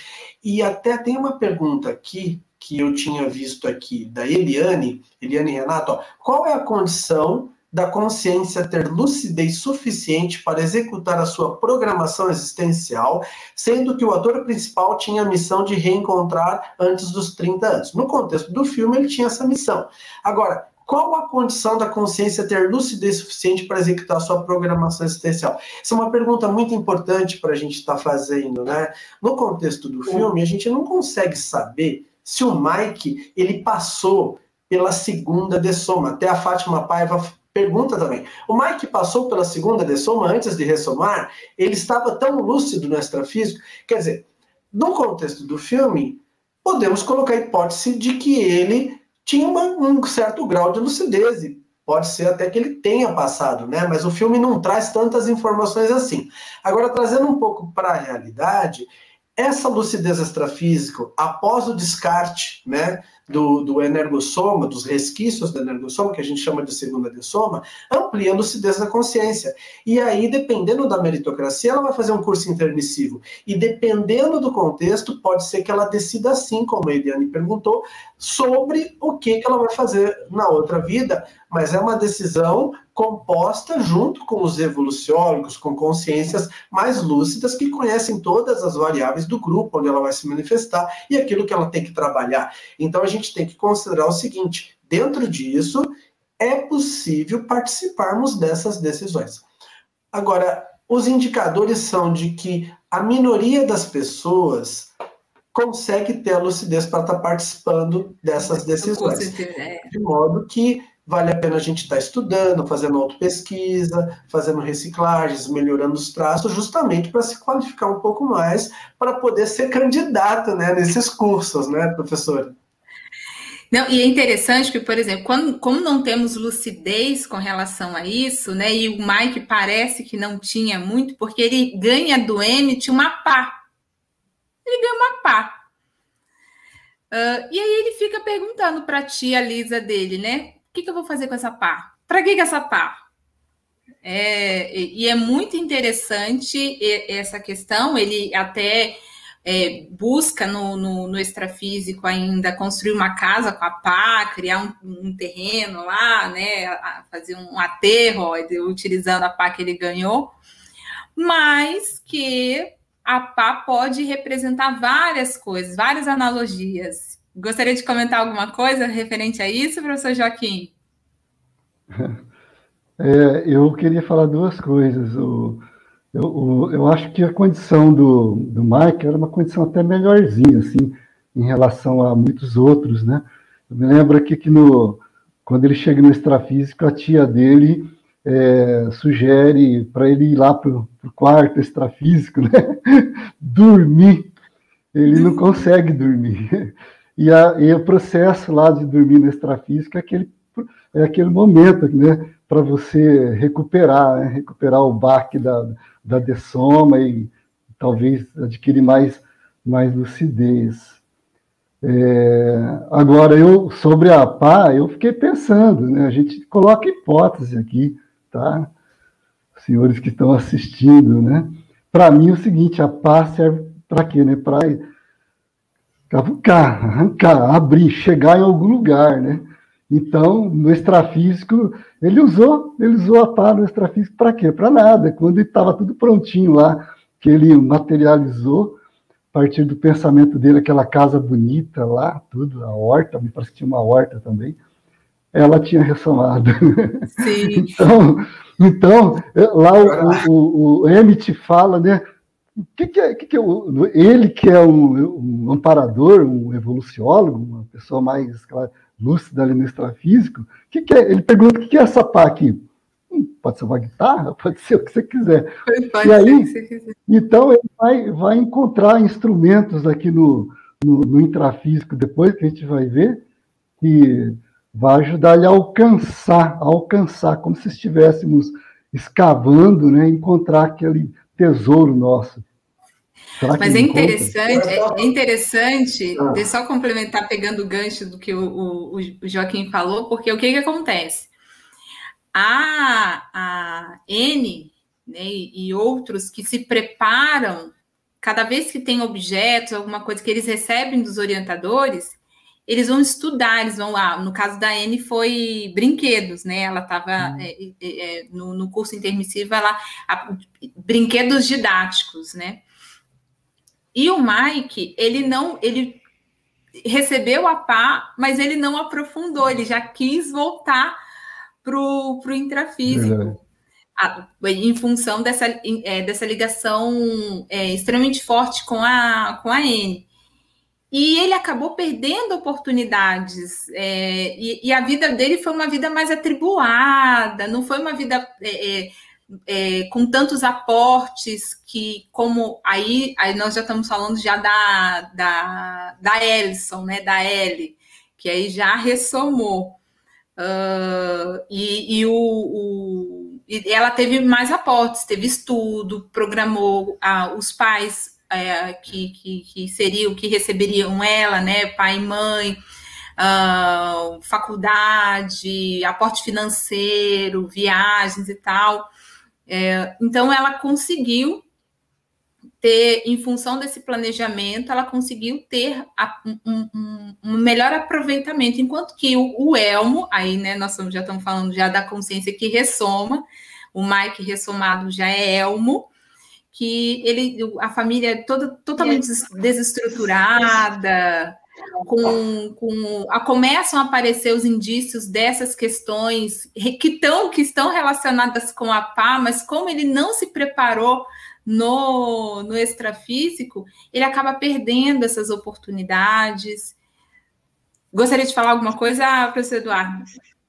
E até tem uma pergunta aqui que eu tinha visto aqui da Eliane, Eliane Renato, ó, qual é a condição da consciência ter lucidez suficiente para executar a sua programação existencial, sendo que o ator principal tinha a missão de reencontrar antes dos 30 anos. No contexto do filme, ele tinha essa missão. Agora, qual a condição da consciência ter lucidez suficiente para executar a sua programação existencial? Essa é uma pergunta muito importante para a gente estar tá fazendo, né? No contexto do filme, a gente não consegue saber se o Mike ele passou pela segunda de soma. Até a Fátima Paiva Pergunta também. O Mike passou pela segunda dessoma antes de ressomar? Ele estava tão lúcido no extrafísico? Quer dizer, no contexto do filme, podemos colocar a hipótese de que ele tinha uma, um certo grau de lucidez. E pode ser até que ele tenha passado, né? Mas o filme não traz tantas informações assim. Agora, trazendo um pouco para a realidade, essa lucidez extrafísica, após o descarte, né? Do, do energossoma, dos resquícios do energossoma, que a gente chama de segunda de soma, amplia a lucidez da consciência. E aí, dependendo da meritocracia, ela vai fazer um curso intermissivo. E dependendo do contexto, pode ser que ela decida assim, como a Eliane perguntou, sobre o que, que ela vai fazer na outra vida, mas é uma decisão composta junto com os evoluciólogos, com consciências mais lúcidas que conhecem todas as variáveis do grupo onde ela vai se manifestar e aquilo que ela tem que trabalhar. Então a gente tem que considerar o seguinte: dentro disso é possível participarmos dessas decisões. Agora, os indicadores são de que a minoria das pessoas consegue ter a lucidez para estar participando dessas decisões. É. De modo que vale a pena a gente estar tá estudando, fazendo autopesquisa, fazendo reciclagens, melhorando os traços, justamente para se qualificar um pouco mais, para poder ser candidato né, nesses cursos, né, professor? Não, e é interessante que, por exemplo, quando, como não temos lucidez com relação a isso, né? E o Mike parece que não tinha muito, porque ele ganha do Emmett uma pá. Ele ganha uma pá. Uh, e aí ele fica perguntando para a tia Lisa dele, né? que, que eu vou fazer com essa pá? Para que, que essa pá? É, e é muito interessante essa questão. Ele até é, busca no, no, no, extrafísico ainda construir uma casa com a pá, criar um, um terreno lá, né? Fazer um aterro, utilizando a pá que ele ganhou, mas que a pá pode representar várias coisas, várias analogias. Gostaria de comentar alguma coisa referente a isso, professor Joaquim? É, eu queria falar duas coisas. O, eu, eu acho que a condição do, do Mike era uma condição até melhorzinha, assim, em relação a muitos outros, né? Eu me lembro aqui que no, quando ele chega no extrafísico, a tia dele é, sugere para ele ir lá para o quarto extrafísico, né? dormir. Ele não consegue dormir. E, a, e, o processo lá de dormir no extrafísico é aquele, é aquele momento né, para você recuperar, né, recuperar o baque da, da dessoma e talvez adquirir mais, mais lucidez. É, agora, eu sobre a pá, eu fiquei pensando, né, a gente coloca hipótese aqui, tá? senhores que estão assistindo, né? Para mim, é o seguinte, a pá serve para quê, né? Para cavucar, arrancar, abrir, chegar em algum lugar, né? Então, no extrafísico, ele usou, ele usou a pá no extrafísico para quê? Para nada. Quando estava tudo prontinho lá, que ele materializou, a partir do pensamento dele, aquela casa bonita lá, tudo, a horta, me parece que tinha uma horta também, ela tinha ressomado. Sim. então, então, lá o, o, o Emmett fala, né? O que, que, é, que, que é o, ele que é um, um, amparador, um evoluciólogo, uma pessoa mais claro, lúcida ali no extrafísico, que que é? ele pergunta o que, que é essa pá aqui? Hum, pode ser uma guitarra, pode ser o que você quiser. Pode e aí, quiser. então ele vai, vai encontrar instrumentos aqui no, no, no intrafísico depois que a gente vai ver que vai ajudar ele a alcançar, a alcançar, como se estivéssemos escavando, né, encontrar aquele tesouro nosso. Mas é interessante, é, é interessante, ah. de só complementar pegando o gancho do que o, o, o Joaquim falou, porque o que, que acontece? A, a N né, e outros que se preparam, cada vez que tem objetos, alguma coisa que eles recebem dos orientadores, eles vão estudar, eles vão lá. No caso da Anne foi brinquedos, né? Ela estava uhum. é, é, é, no, no, curso intermissivo, ela, a, brinquedos didáticos, né? E o Mike, ele não, ele recebeu a pá, mas ele não aprofundou, ele já quis voltar para o intrafísico. A, em função dessa, é, dessa ligação é, extremamente forte com a, com a N. E ele acabou perdendo oportunidades. É, e, e, a vida dele foi uma vida mais atribulada, não foi uma vida é, é, é, com tantos aportes que, como aí, aí nós já estamos falando já da, da, da Ellison, né, da Ellie, que aí já ressomou. Uh, e, e o, o, e ela teve mais aportes, teve estudo, programou ah, os pais é, que, que, que seriam, que receberiam ela, né, pai e mãe, uh, faculdade, aporte financeiro, viagens e tal. É, então, ela conseguiu ter, em função desse planejamento, ela conseguiu ter a, um, um, um, melhor aproveitamento, enquanto que o, o, Elmo, aí, né, nós já estamos falando já da consciência que ressoma, o Mike ressomado já é Elmo, que ele, a família é toda totalmente desestruturada, com, com a, começam a aparecer os indícios dessas questões que, tão, que estão relacionadas com a pá, mas como ele não se preparou no, no extrafísico, ele acaba perdendo essas oportunidades. Gostaria de falar alguma coisa, professor Eduardo?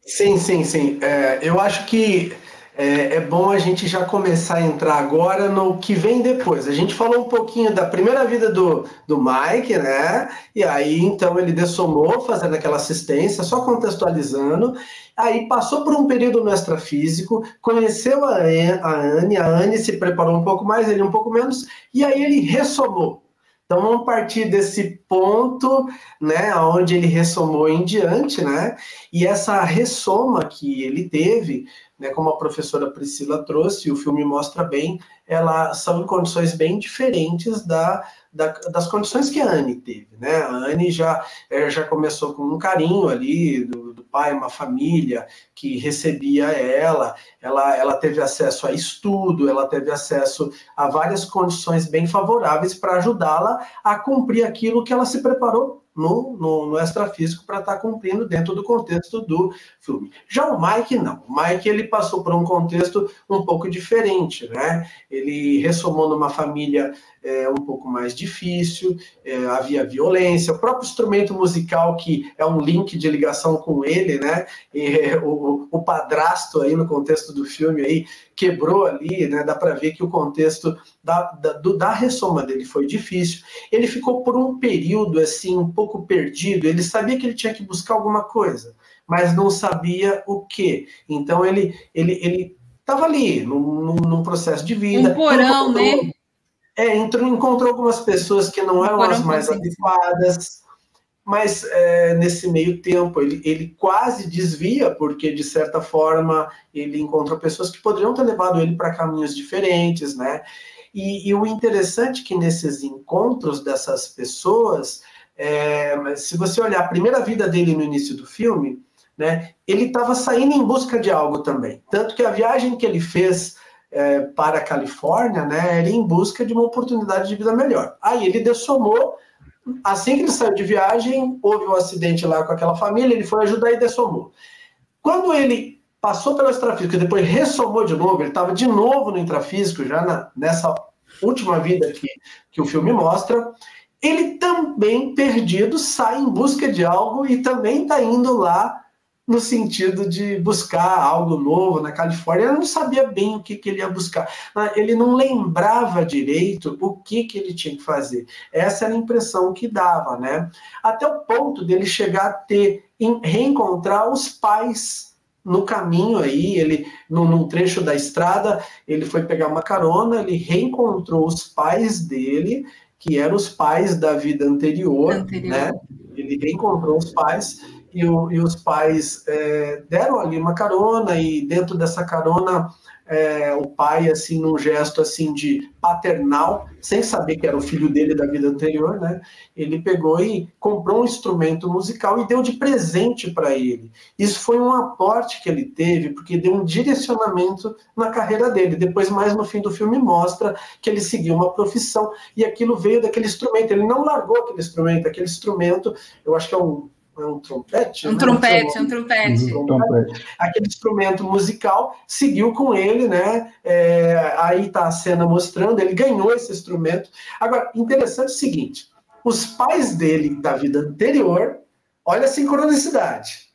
Sim, sim, sim. É, eu acho que é, é, bom a gente já começar a entrar agora no que vem depois. A gente falou um pouquinho da primeira vida do, do Mike, né? E aí então ele dessomou fazendo aquela assistência, só contextualizando. Aí passou por um período no extrafísico, conheceu a, a Anne, a Anne se preparou um pouco mais, ele um pouco menos, e aí ele ressomou. Então vamos partir desse ponto, né, onde ele ressomou em diante, né? E essa ressoma que ele teve né, como a professora Priscila trouxe, o filme mostra bem, ela são em condições bem diferentes da, da, das condições que a Anne teve. Né? A Anne já, eh, já começou com um carinho ali do, do pai, uma família que recebia ela, ela, ela teve acesso a estudo, ela teve acesso a várias condições bem favoráveis para ajudá-la a cumprir aquilo que ela se preparou no, no, no extrafísico para estar tá cumprindo dentro do contexto do filme. Já o Mike, não. O Mike, ele passou por um contexto um pouco diferente, né? Ele ressomou numa família é, um pouco mais difícil, é, havia violência, o próprio instrumento musical, que é um link de ligação com ele, né? E, o, o padrasto aí no contexto do filme aí quebrou ali, né? Dá para ver que o contexto da, da, do, da ressoma dele foi difícil. Ele ficou por um período assim um pouco perdido. Ele sabia que ele tinha que buscar alguma coisa, mas não sabia o que. Então ele ele ele estava ali num, num, processo de vida. Um porão, encontrou, né? É, entrou, encontrou algumas pessoas que não eram as mais adequadas mas é, nesse meio tempo ele, ele quase desvia, porque de certa forma ele encontra pessoas que poderiam ter levado ele para caminhos diferentes, né? E, e, o interessante é que nesses encontros dessas pessoas, é, se você olhar a primeira vida dele no início do filme, né, ele estava saindo em busca de algo também. Tanto que a viagem que ele fez é, para a Califórnia né, era em busca de uma oportunidade de vida melhor. Aí ele dessomou, assim que ele saiu de viagem, houve um acidente lá com aquela família, ele foi ajudar e dessomou. Quando ele passou pelo extrafísico e depois ressomou de novo, ele estava de novo no intrafísico, já na, nessa última vida que, que o filme mostra, ele também perdido sai em busca de algo e também está indo lá no sentido de buscar algo novo na Califórnia. Ele não sabia bem o que, que ele ia buscar. Ele não lembrava direito o que, que ele tinha que fazer. Essa era a impressão que dava, né? Até o ponto dele chegar a ter, em, reencontrar os pais no caminho aí, ele num, num, trecho da estrada, ele foi pegar uma carona, ele reencontrou os pais dele, que eram os pais da vida anterior, anterior. né? Ele reencontrou os pais e, o, e os pais é, deram ali uma carona e dentro dessa carona é, o pai assim num gesto assim de paternal sem saber que era o filho dele da vida anterior né ele pegou e comprou um instrumento musical e deu de presente para ele. Isso foi um aporte que ele teve porque deu um direcionamento na carreira dele. Depois mais no fim do filme mostra que ele seguiu uma profissão e aquilo veio daquele instrumento. Ele não largou aquele instrumento. Aquele instrumento eu acho que é um um trompete? Um né? trompete, um trompete. Um trompete. Aquele instrumento musical seguiu com ele, né? É, aí está a cena mostrando, ele ganhou esse instrumento. Agora, interessante é o seguinte: os pais dele da vida anterior, olha a sincronicidade,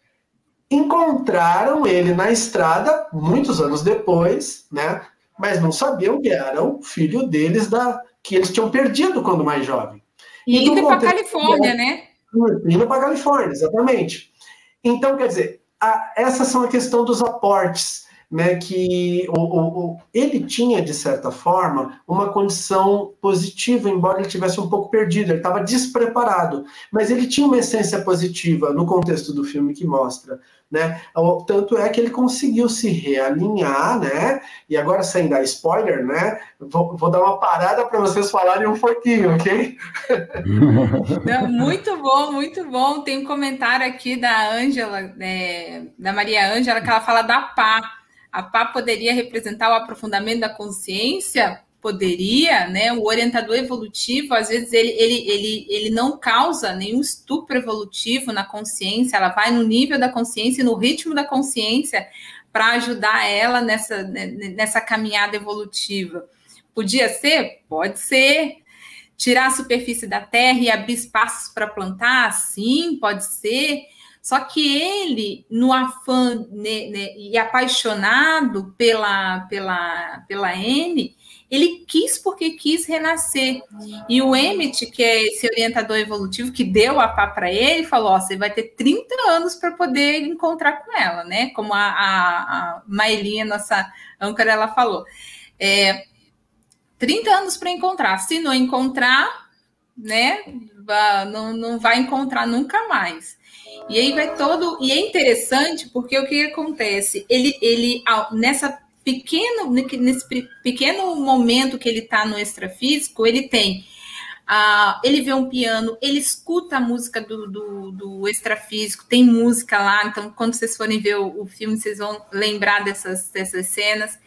encontraram ele na estrada muitos anos depois, né? Mas não sabiam que era o filho deles da que eles tinham perdido quando mais jovem. E, e indo para a Califórnia, né? Indo para a Califórnia, exatamente. Então, quer dizer, a, essas são a questão dos aportes, né, que ele tinha, de certa forma, uma condição positiva, embora ele tivesse um pouco perdido, ele estava despreparado, mas ele tinha uma essência positiva no contexto do filme que mostra né? Tanto é que ele conseguiu se realinhar, né? E agora, sem dar spoiler, né? Vou, vou dar uma parada para vocês falarem um pouquinho, ok? muito bom, muito bom. Tem um comentário aqui da Ângela, é, da Maria Ângela, que ela fala da pá. A pá poderia representar o aprofundamento da consciência? poderia, né? O orientador evolutivo, às vezes, ele, ele, ele, ele não causa nenhum estupro evolutivo na consciência, ela vai no nível da consciência no ritmo da consciência para ajudar ela nessa, né, nessa caminhada evolutiva. Podia ser? Pode ser. Tirar a superfície da terra e abrir espaços para plantar? Sim, pode ser. Só que ele, no afã né, né, e apaixonado pela, pela, pela N, ele quis porque quis renascer. E o Emmett, que é esse orientador evolutivo que deu a pá para ele, falou: ó, você vai ter 30 anos para poder encontrar com ela, né? Como a, a, a Mailinha, nossa âncora, ela falou. É, 30 anos para encontrar. Se não encontrar, né? Não, não vai encontrar nunca mais. E aí vai todo. E é interessante porque o que acontece? Ele, ele nessa pequeno, nesse pequeno momento que ele está no extrafísico, ele tem. Uh, ele vê um piano, ele escuta a música do, do, do extrafísico, tem música lá, então quando vocês forem ver o, o filme, vocês vão lembrar dessas, dessas cenas.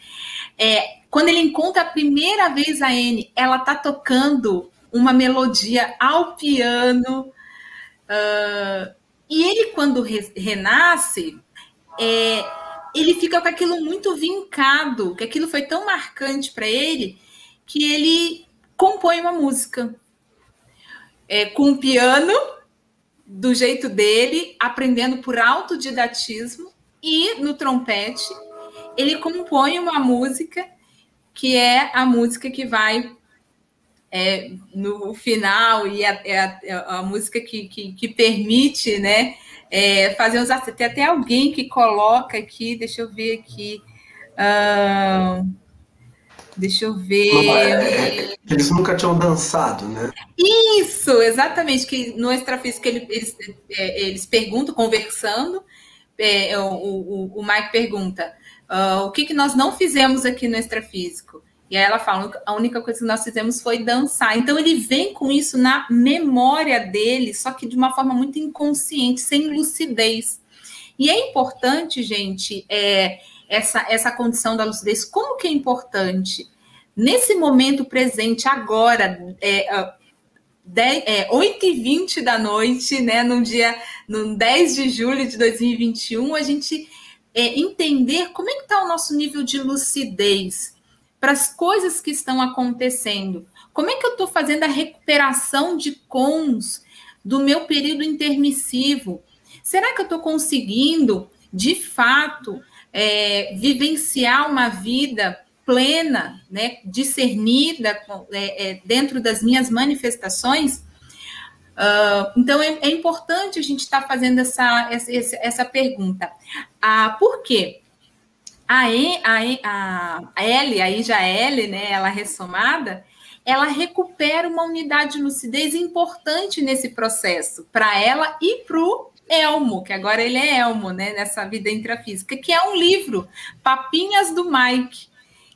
É, quando ele encontra a primeira vez a Anne, ela tá tocando uma melodia ao piano. Uh, e ele, quando re, renasce, é, ele fica com aquilo muito vincado, que aquilo foi tão marcante para ele que ele compõe uma música. É, com o piano do jeito dele, aprendendo por autodidatismo e no trompete ele compõe uma música que é a música que vai é, no final e a, é a, é a música que, que, que permite, né, é, fazer uns Tem até alguém que coloca aqui, deixa eu ver aqui. Uh, Deixa eu ver. É, eles nunca tinham dançado, né? Isso, exatamente. Que no extrafísico eles, é, eles perguntam, conversando. É, o, o, o Mike pergunta: uh, o que, que nós não fizemos aqui no extrafísico? E aí ela fala: a única coisa que nós fizemos foi dançar. Então ele vem com isso na memória dele, só que de uma forma muito inconsciente, sem lucidez. E é importante, gente, é, essa, essa condição da lucidez. Como que é importante? Nesse momento presente, agora, é, 10, é, 8h20 da noite, né, no dia no 10 de julho de 2021, a gente é, entender como é que está o nosso nível de lucidez para as coisas que estão acontecendo. Como é que eu estou fazendo a recuperação de cons do meu período intermissivo? Será que eu estou conseguindo, de fato, é, vivenciar uma vida plena, né, discernida é, é, dentro das minhas manifestações? Uh, então é, é, importante a gente estar tá fazendo essa, essa, essa pergunta. Ah, por quê? A, e, a, e, a L, aí já L, né, ela ressomada, ela recupera uma unidade de lucidez importante nesse processo, para ela e para o Elmo, que agora ele é Elmo, né, nessa vida intrafísica, que é um livro, Papinhas do Mike.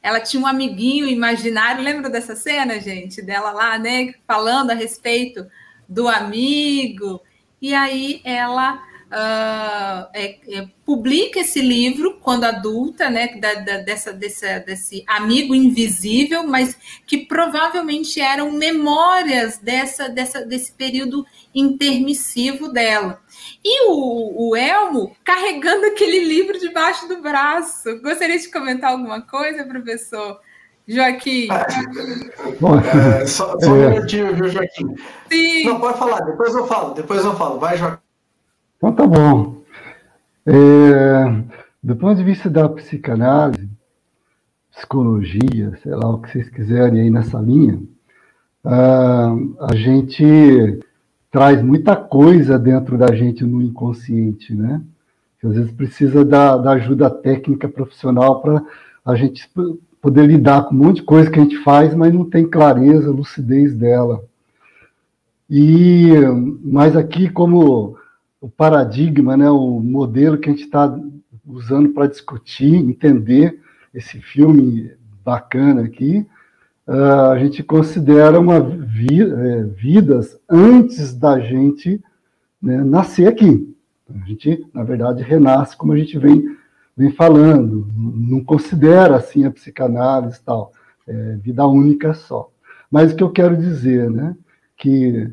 Ela tinha um amiguinho imaginário, lembra dessa cena, gente? Dela lá, né, falando a respeito do amigo. E aí ela uh, é, é, publica esse livro quando adulta, né, da, da, dessa, dessa, desse amigo invisível, mas que provavelmente eram memórias dessa, dessa, desse período intermissivo dela. E o, o, Elmo carregando aquele livro debaixo do braço. Gostaria de comentar alguma coisa, professor? Joaquim. É, só, só um é. minutinho, viu, Joaquim? Sim. Não, pode falar, depois eu falo, depois eu falo. Vai, Joaquim. Então tá bom. É, do ponto de vista da psicanálise, psicologia, sei lá o que vocês quiserem aí nessa linha, a gente traz muita coisa dentro da gente no inconsciente, né? Que às vezes precisa da, da ajuda técnica profissional para a gente poder lidar com um monte de coisa que a gente faz, mas não tem clareza, lucidez dela. E mas aqui como o paradigma, né, o modelo que a gente está usando para discutir, entender esse filme bacana aqui, uh, a gente considera uma vi, é, vidas antes da gente né, nascer aqui. A gente, na verdade, renasce como a gente vem, vem falando, não considera assim a psicanálise tal, é vida única só. Mas o que eu quero dizer, né, que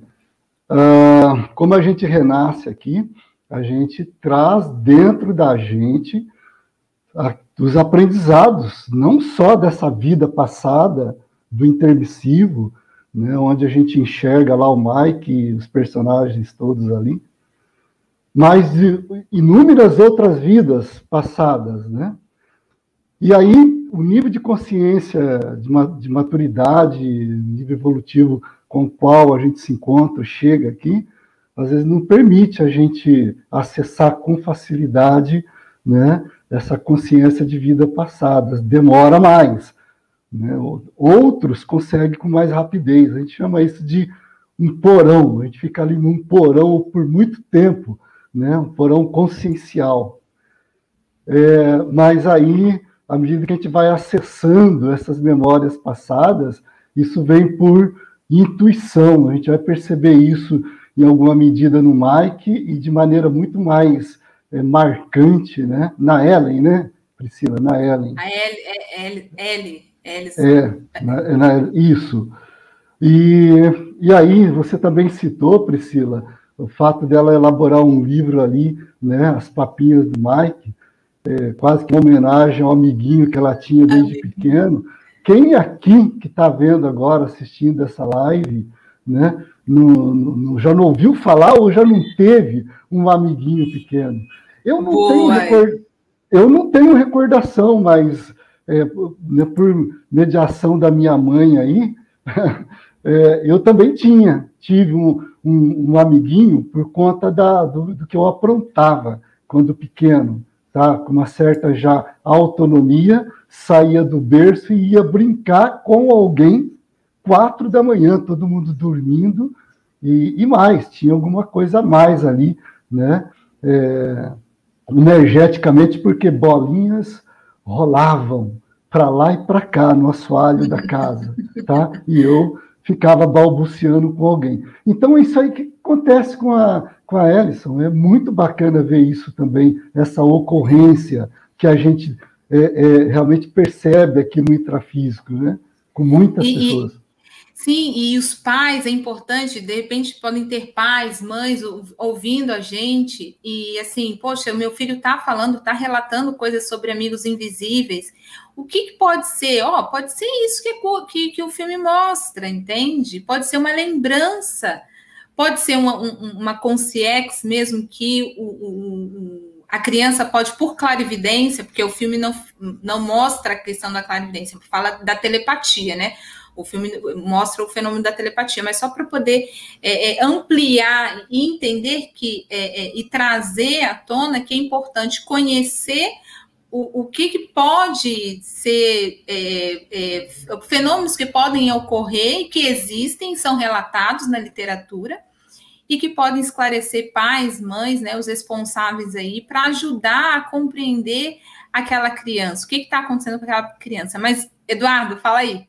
uh, como a gente renasce aqui, a gente traz dentro da gente os aprendizados, não só dessa vida passada, do intermissivo, né, onde a gente enxerga lá o Mike e os personagens todos ali, mas inúmeras outras vidas passadas, né? E aí o nível de consciência, de, de maturidade, nível evolutivo com o qual a gente se encontra, chega aqui, às vezes não permite a gente acessar com facilidade, né, essa consciência de vida passadas, demora mais. Né? Outros conseguem com mais rapidez. A gente chama isso de um porão. A gente fica ali num porão por muito tempo, né? um porão consciencial. É, mas aí, à medida que a gente vai acessando essas memórias passadas, isso vem por intuição. A gente vai perceber isso em alguma medida no Mike e de maneira muito mais é, marcante, né? Na Ellen, né, Priscila? Na Ellen. A L, L, L, é, na, na, isso. E, e aí, você também citou, Priscila, o fato dela elaborar um livro ali, né, As Papinhas do Mike, é, quase que uma homenagem ao amiguinho que ela tinha desde pequeno. Quem aqui que está vendo agora, assistindo essa live, né, no, no, já não ouviu falar ou já não teve um amiguinho pequeno? Eu não, Boa, tenho, eu não tenho recordação, mas é, né, por mediação da minha mãe aí, é, eu também tinha, tive um, um, um amiguinho por conta da, do, do, que eu aprontava quando pequeno, tá? com uma certa já autonomia, saía do berço e ia brincar com alguém quatro da manhã, todo mundo dormindo, e, e mais, tinha alguma coisa a mais ali, né? É, energeticamente, porque bolinhas rolavam para lá e para cá no assoalho da casa, tá? E eu ficava balbuciando com alguém. Então, é isso aí que acontece com a, com a Ellison. É muito bacana ver isso também, essa ocorrência que a gente é, é, realmente percebe aqui no intrafísico, né? Com muitas e, pessoas. Sim, e os pais, é importante, de repente podem ter pais, mães ouvindo a gente, e assim, poxa, o meu filho está falando, está relatando coisas sobre amigos invisíveis. O que, que pode ser? Ó, oh, pode ser isso que, que, que, o filme mostra, entende? Pode ser uma lembrança, pode ser uma, uma mesmo que o, o, a criança pode, por clarividência, porque o filme não, não mostra a questão da clarividência, fala da telepatia, né? O filme mostra o fenômeno da telepatia, mas só para poder é, é, ampliar e entender que é, é, e trazer à tona que é importante conhecer o, o que, que pode ser é, é, fenômenos que podem ocorrer e que existem, são relatados na literatura e que podem esclarecer pais, mães, né, os responsáveis aí, para ajudar a compreender aquela criança, o que está acontecendo com aquela criança. Mas, Eduardo, fala aí.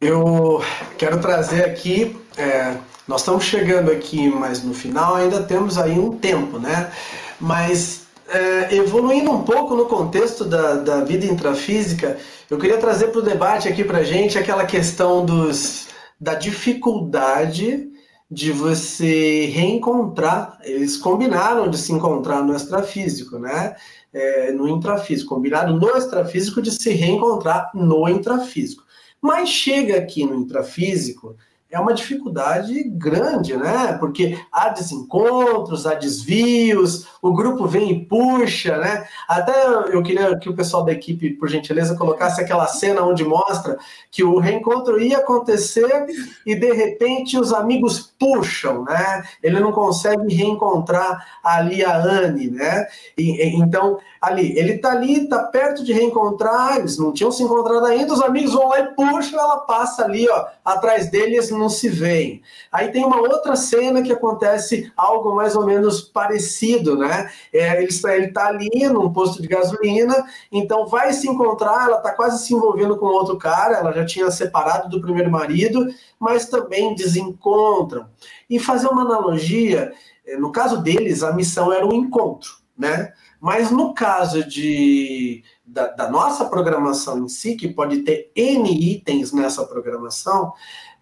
Eu quero trazer aqui, é, nós estamos chegando aqui, mas no final ainda temos aí um tempo, né? Mas é, evoluindo um pouco no contexto da, da vida intrafísica, eu queria trazer para o debate aqui para gente aquela questão dos, da dificuldade de você reencontrar. Eles combinaram de se encontrar no extrafísico, né? É, no intrafísico, combinaram no extrafísico de se reencontrar no intrafísico. Mas chega aqui no intrafísico, é uma dificuldade grande, né? Porque há desencontros, há desvios, o grupo vem e puxa, né? Até eu queria que o pessoal da equipe, por gentileza, colocasse aquela cena onde mostra que o reencontro ia acontecer e de repente os amigos puxam, né? Ele não consegue reencontrar ali a Anne, né? E, então ali. Ele tá ali, tá perto de reencontrar, eles não tinham se encontrado ainda, os amigos vão lá e puxam, ela passa ali, ó, atrás deles, não se veem. Aí tem uma outra cena que acontece algo mais ou menos parecido, né? É, ele, está, ele tá ali num posto de gasolina, então vai se encontrar, ela tá quase se envolvendo com outro cara, ela já tinha separado do primeiro marido, mas também desencontram. E fazer uma analogia, é, no caso deles, a missão era um encontro, né? Mas no caso de, da, da, nossa programação em si, que pode ter N itens nessa programação,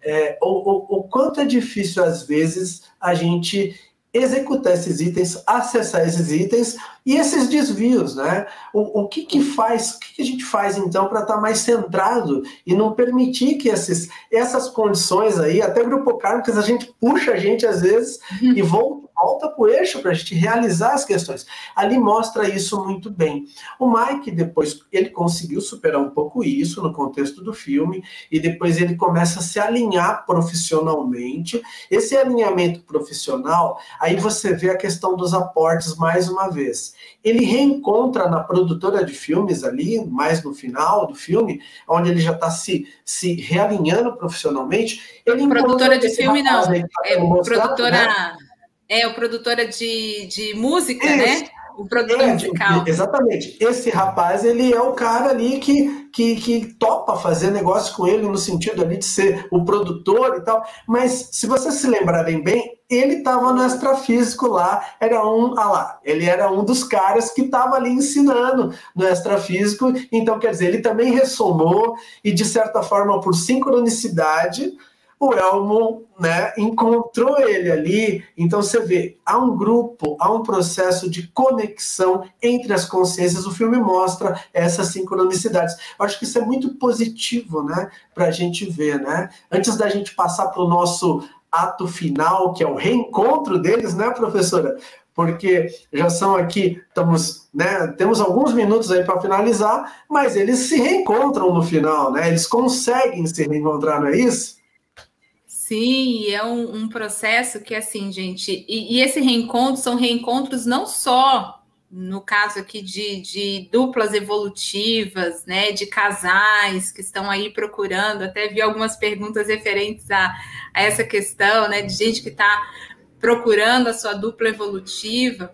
é, o, o, o quanto é difícil, às vezes, a gente executar esses itens, acessar esses itens e esses desvios, né? O, o que que faz, o que, que a gente faz então para estar tá mais centrado e não permitir que esses, essas condições aí, até grupo kármicas, a gente puxa a gente às vezes e volta, volta para o eixo para a gente realizar as questões. Ali mostra isso muito bem. O Mike depois ele conseguiu superar um pouco isso no contexto do filme e depois ele começa a se alinhar profissionalmente. Esse alinhamento profissional, aí você vê a questão dos aportes mais uma vez ele reencontra na produtora de filmes ali, mais no final do filme, onde ele já está se, se realinhando profissionalmente. Ele produtora de filme, não. Tá é, produtora, né? É, o produtora de, de música, né? Isso. né? O produtor é, musical. Exatamente. Esse rapaz, ele é o cara ali que, que, que topa fazer negócio com ele, no sentido ali de ser o produtor e tal. Mas, se vocês se lembrarem bem, ele estava no extrafísico lá, era um, ah lá, ele era um dos caras que estava ali ensinando no extrafísico, então quer dizer, ele também ressomou e de certa forma por sincronicidade, o Elmo, né, encontrou ele ali. Então você vê, há um grupo, há um processo de conexão entre as consciências. O filme mostra essas sincronicidades. Eu acho que isso é muito positivo, né, para a gente ver, né. Antes da gente passar para o nosso ato final, que é o reencontro deles, né, professora? Porque já são aqui, estamos, né, temos alguns minutos aí para finalizar, mas eles se reencontram no final, né? Eles conseguem se reencontrar, não é isso? Sim, é um, um processo que, assim, gente, e, e, esse reencontro são reencontros não só no caso aqui de, de, duplas evolutivas, né, de casais que estão aí procurando, até vi algumas perguntas referentes a, a essa questão, né, de gente que está procurando a sua dupla evolutiva.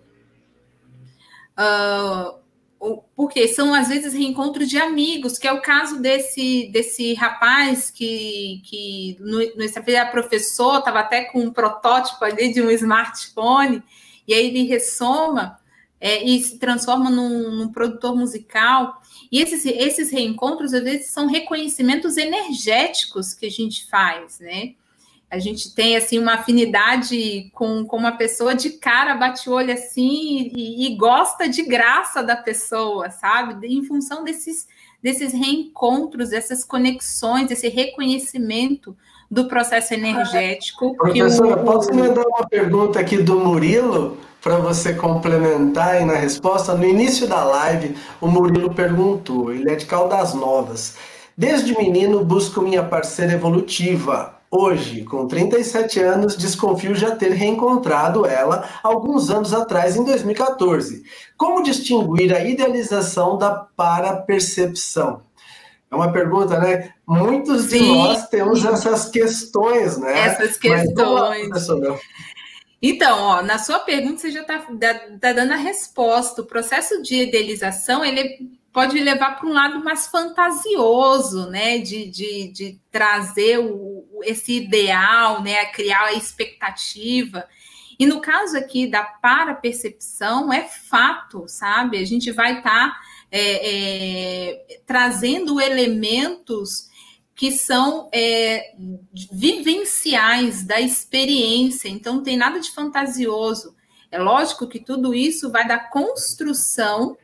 Uh, porque são às vezes reencontros de amigos, que é o caso desse, desse rapaz que, que no, Instagram era professor, estava até com um protótipo ali de um smartphone, e aí ele ressoma é, e se transforma num, num, produtor musical. E esses, esses reencontros, às vezes, são reconhecimentos energéticos que a gente faz, né? A gente tem assim uma afinidade com, com uma pessoa de cara, bate olho assim e, e, gosta de graça da pessoa, sabe? Em função desses, desses reencontros, dessas conexões, esse reconhecimento do processo energético. Professora, o... posso me dar uma pergunta aqui do Murilo? Para você complementar aí na resposta, no início da live, o Murilo perguntou, ele é de Caldas Novas. Desde menino busco minha parceira evolutiva, Hoje, com 37 anos, desconfio já ter reencontrado ela alguns anos atrás, em 2014. Como distinguir a idealização da parapercepção? É uma pergunta, né? Muitos Sim. de nós temos essas questões, né? Essas questões. então, ó, na sua pergunta você já está tá dando a resposta. O processo de idealização ele pode levar para um lado mais fantasioso, né? De, de, de trazer o, esse ideal, né? Criar a expectativa. E no caso aqui da para-percepção, é fato, sabe? A gente vai estar tá, é, é, trazendo elementos que são é, vivenciais da experiência, então não tem nada de fantasioso. É lógico que tudo isso vai da construção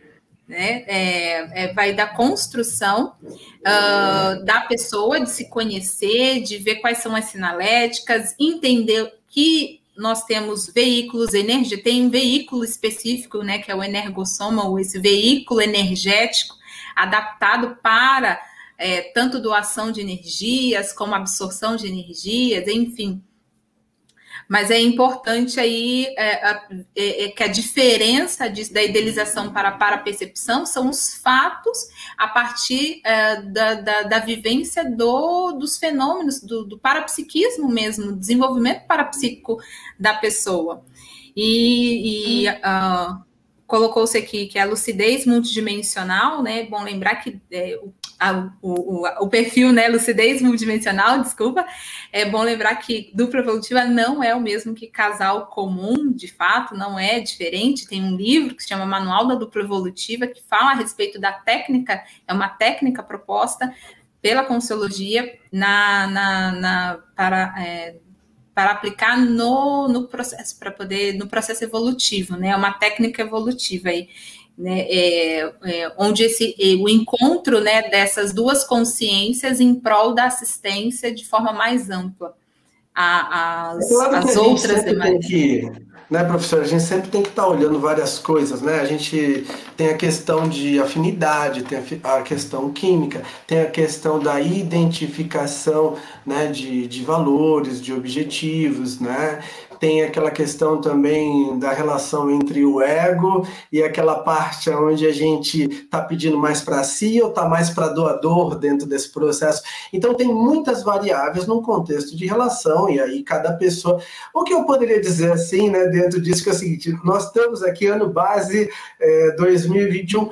né? É, é, vai da construção uh, da pessoa, de se conhecer, de ver quais são as sinaléticas, entender que nós temos veículos, energia, tem um veículo específico, né, que é o energossoma, ou esse veículo energético adaptado para é, tanto doação de energias como absorção de energias, enfim. Mas é importante aí é, é, é que a diferença de, da idealização para a percepção são os fatos a partir é, da, da, da, vivência do, dos fenômenos, do, do parapsiquismo mesmo, desenvolvimento parapsíquico da pessoa. E, e uh, colocou-se aqui que a lucidez multidimensional, né? Bom lembrar que é, o a, o, o, perfil, né, lucidez multidimensional, desculpa, é bom lembrar que dupla evolutiva não é o mesmo que casal comum, de fato, não é diferente. Tem um livro que se chama Manual da Dupla Evolutiva, que fala a respeito da técnica, é uma técnica proposta pela Consciologia na, na, na para, é, para aplicar no, no processo, para poder, no processo evolutivo, né? É uma técnica evolutiva aí né, é, é, onde esse, o encontro né, dessas duas consciências em prol da assistência de forma mais ampla às, é claro às outras demais. Que, né, professor, a gente sempre tem que estar tá olhando várias coisas, né? A gente tem a questão de afinidade, tem a questão química, tem a questão da identificação né, de, de valores, de objetivos, né? Tem aquela questão também da relação entre o ego e aquela parte onde a gente está pedindo mais para si ou está mais para doador dentro desse processo. Então, tem muitas variáveis num contexto de relação, e aí cada pessoa. O que eu poderia dizer assim, né, dentro disso, que é o seguinte: nós estamos aqui, ano base é, 2021.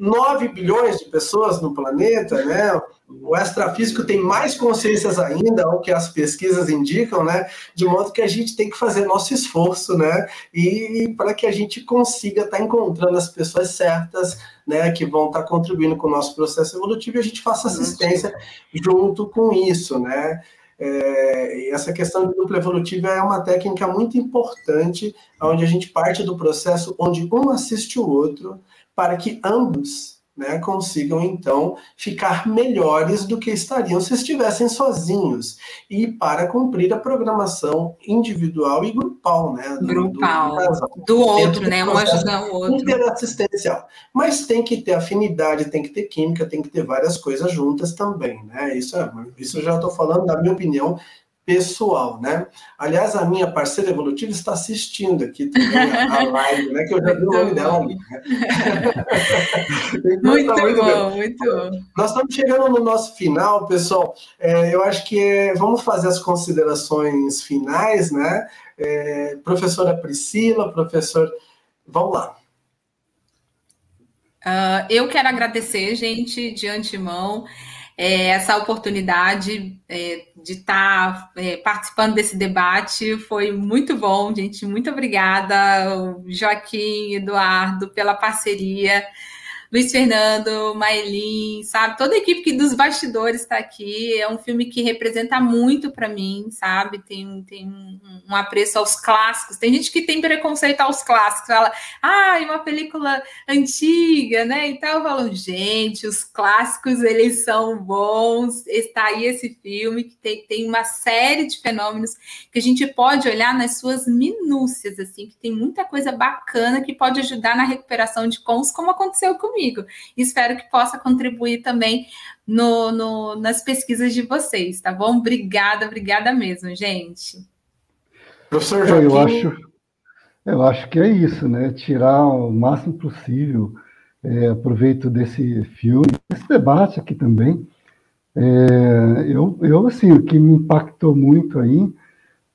9 bilhões de pessoas no planeta, né? O extrafísico tem mais consciências ainda, o que as pesquisas indicam, né? De modo que a gente tem que fazer nosso esforço, né? E para que a gente consiga estar tá encontrando as pessoas certas, né? Que vão estar tá contribuindo com o nosso processo evolutivo e a gente faça assistência junto com isso, né? É, essa questão de dupla evolutiva é uma técnica muito importante, onde a gente parte do processo onde um assiste o outro, para que ambos né, consigam então ficar melhores do que estariam se estivessem sozinhos e para cumprir a programação individual e grupal, né? Do, grupal, do, do outro, né? Um ajudando o outro. Interassistencial. Mas tem que ter afinidade, tem que ter química, tem que ter várias coisas juntas também, né? Isso, é, isso eu já estou falando da minha opinião pessoal, né? Aliás, a minha parceira evolutiva está assistindo aqui também a, live, né? Que eu já vi o nome dela ali. Né? então, muito, tá muito, bom, muito bom. Nós estamos chegando no nosso final, pessoal. É, eu acho que é, vamos fazer as considerações finais, né? É, professora Priscila, professor, vamos lá. Uh, eu quero agradecer, gente, de antemão é, essa oportunidade é, de estar tá, é, participando desse debate. Foi muito bom, gente. Muito obrigada, Joaquim, Eduardo, pela parceria. Luiz Fernando, Maelin, sabe? Toda a equipe que dos bastidores está aqui. É um filme que representa muito para mim, sabe? Tem, tem um, um, apreço aos clássicos. Tem gente que tem preconceito aos clássicos, fala, ah, uma película antiga, né? Então eu falo, gente, os clássicos eles são bons. Está aí esse filme que tem, tem uma série de fenômenos que a gente pode olhar nas suas minúcias, assim, que tem muita coisa bacana que pode ajudar na recuperação de cons, como aconteceu comigo comigo. Espero que possa contribuir também no, no, nas pesquisas de vocês, tá bom? Obrigada, obrigada mesmo, gente. Professor Joaquim... Eu acho, eu acho que é isso, né? Tirar o máximo possível é, proveito desse filme, desse debate aqui também. É, eu, eu, assim, o que me impactou muito aí,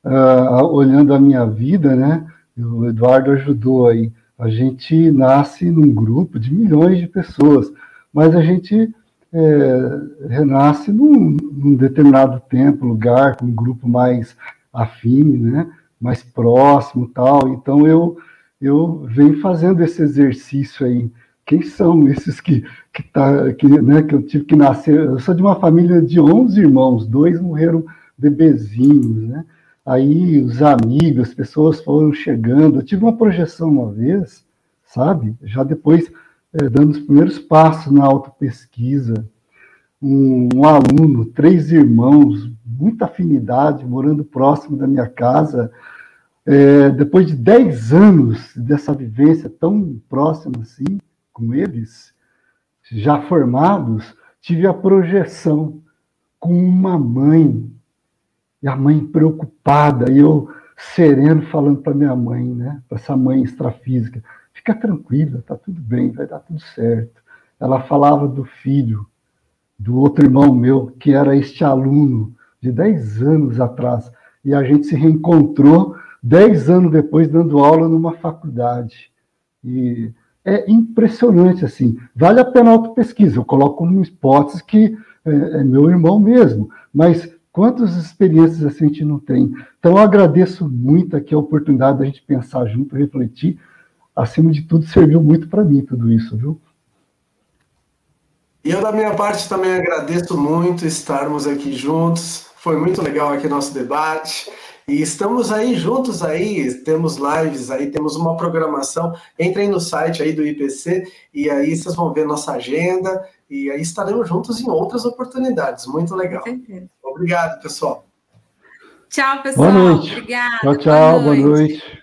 uh, olhando a minha vida, né? O Eduardo ajudou aí a gente nasce num grupo de milhões de pessoas, mas a gente é, renasce num, num, determinado tempo, lugar, com um grupo mais afim, né? mais próximo tal. Então eu, eu venho fazendo esse exercício aí. Quem são esses que, que, tá, que, né, que eu tive que nascer? Eu sou de uma família de 11 irmãos, dois morreram bebezinhos, né? Aí os amigos, as pessoas foram chegando. Eu tive uma projeção uma vez, sabe? Já depois, é, dando os primeiros passos na autopesquisa, um, um aluno, três irmãos, muita afinidade, morando próximo da minha casa. É, depois de dez anos dessa vivência tão próxima assim, com eles, já formados, tive a projeção com uma mãe e a mãe preocupada, e eu sereno falando para minha mãe, né? Para essa mãe extrafísica, fica tranquila, tá tudo bem, vai dar tudo certo. Ela falava do filho, do outro irmão meu, que era este aluno de 10 anos atrás, e a gente se reencontrou 10 anos depois dando aula numa faculdade. E é impressionante, assim. Vale a pena a auto-pesquisa. Eu coloco uma hipótese que é, é meu irmão mesmo, mas Quantas experiências assim a gente não tem? Então, eu agradeço muito aqui a oportunidade da gente pensar junto, refletir. Acima de tudo, serviu muito para mim tudo isso, viu? E eu, da minha parte, também agradeço muito estarmos aqui juntos. Foi muito legal aqui nosso debate. E estamos aí juntos aí, temos lives aí, temos uma programação. Entrem no site aí do IPC e aí vocês vão ver nossa agenda e aí estaremos juntos em outras oportunidades. Muito legal. Obrigado, pessoal. Tchau, pessoal. Boa noite. Obrigada. Tchau, tchau. Boa noite. Boa noite.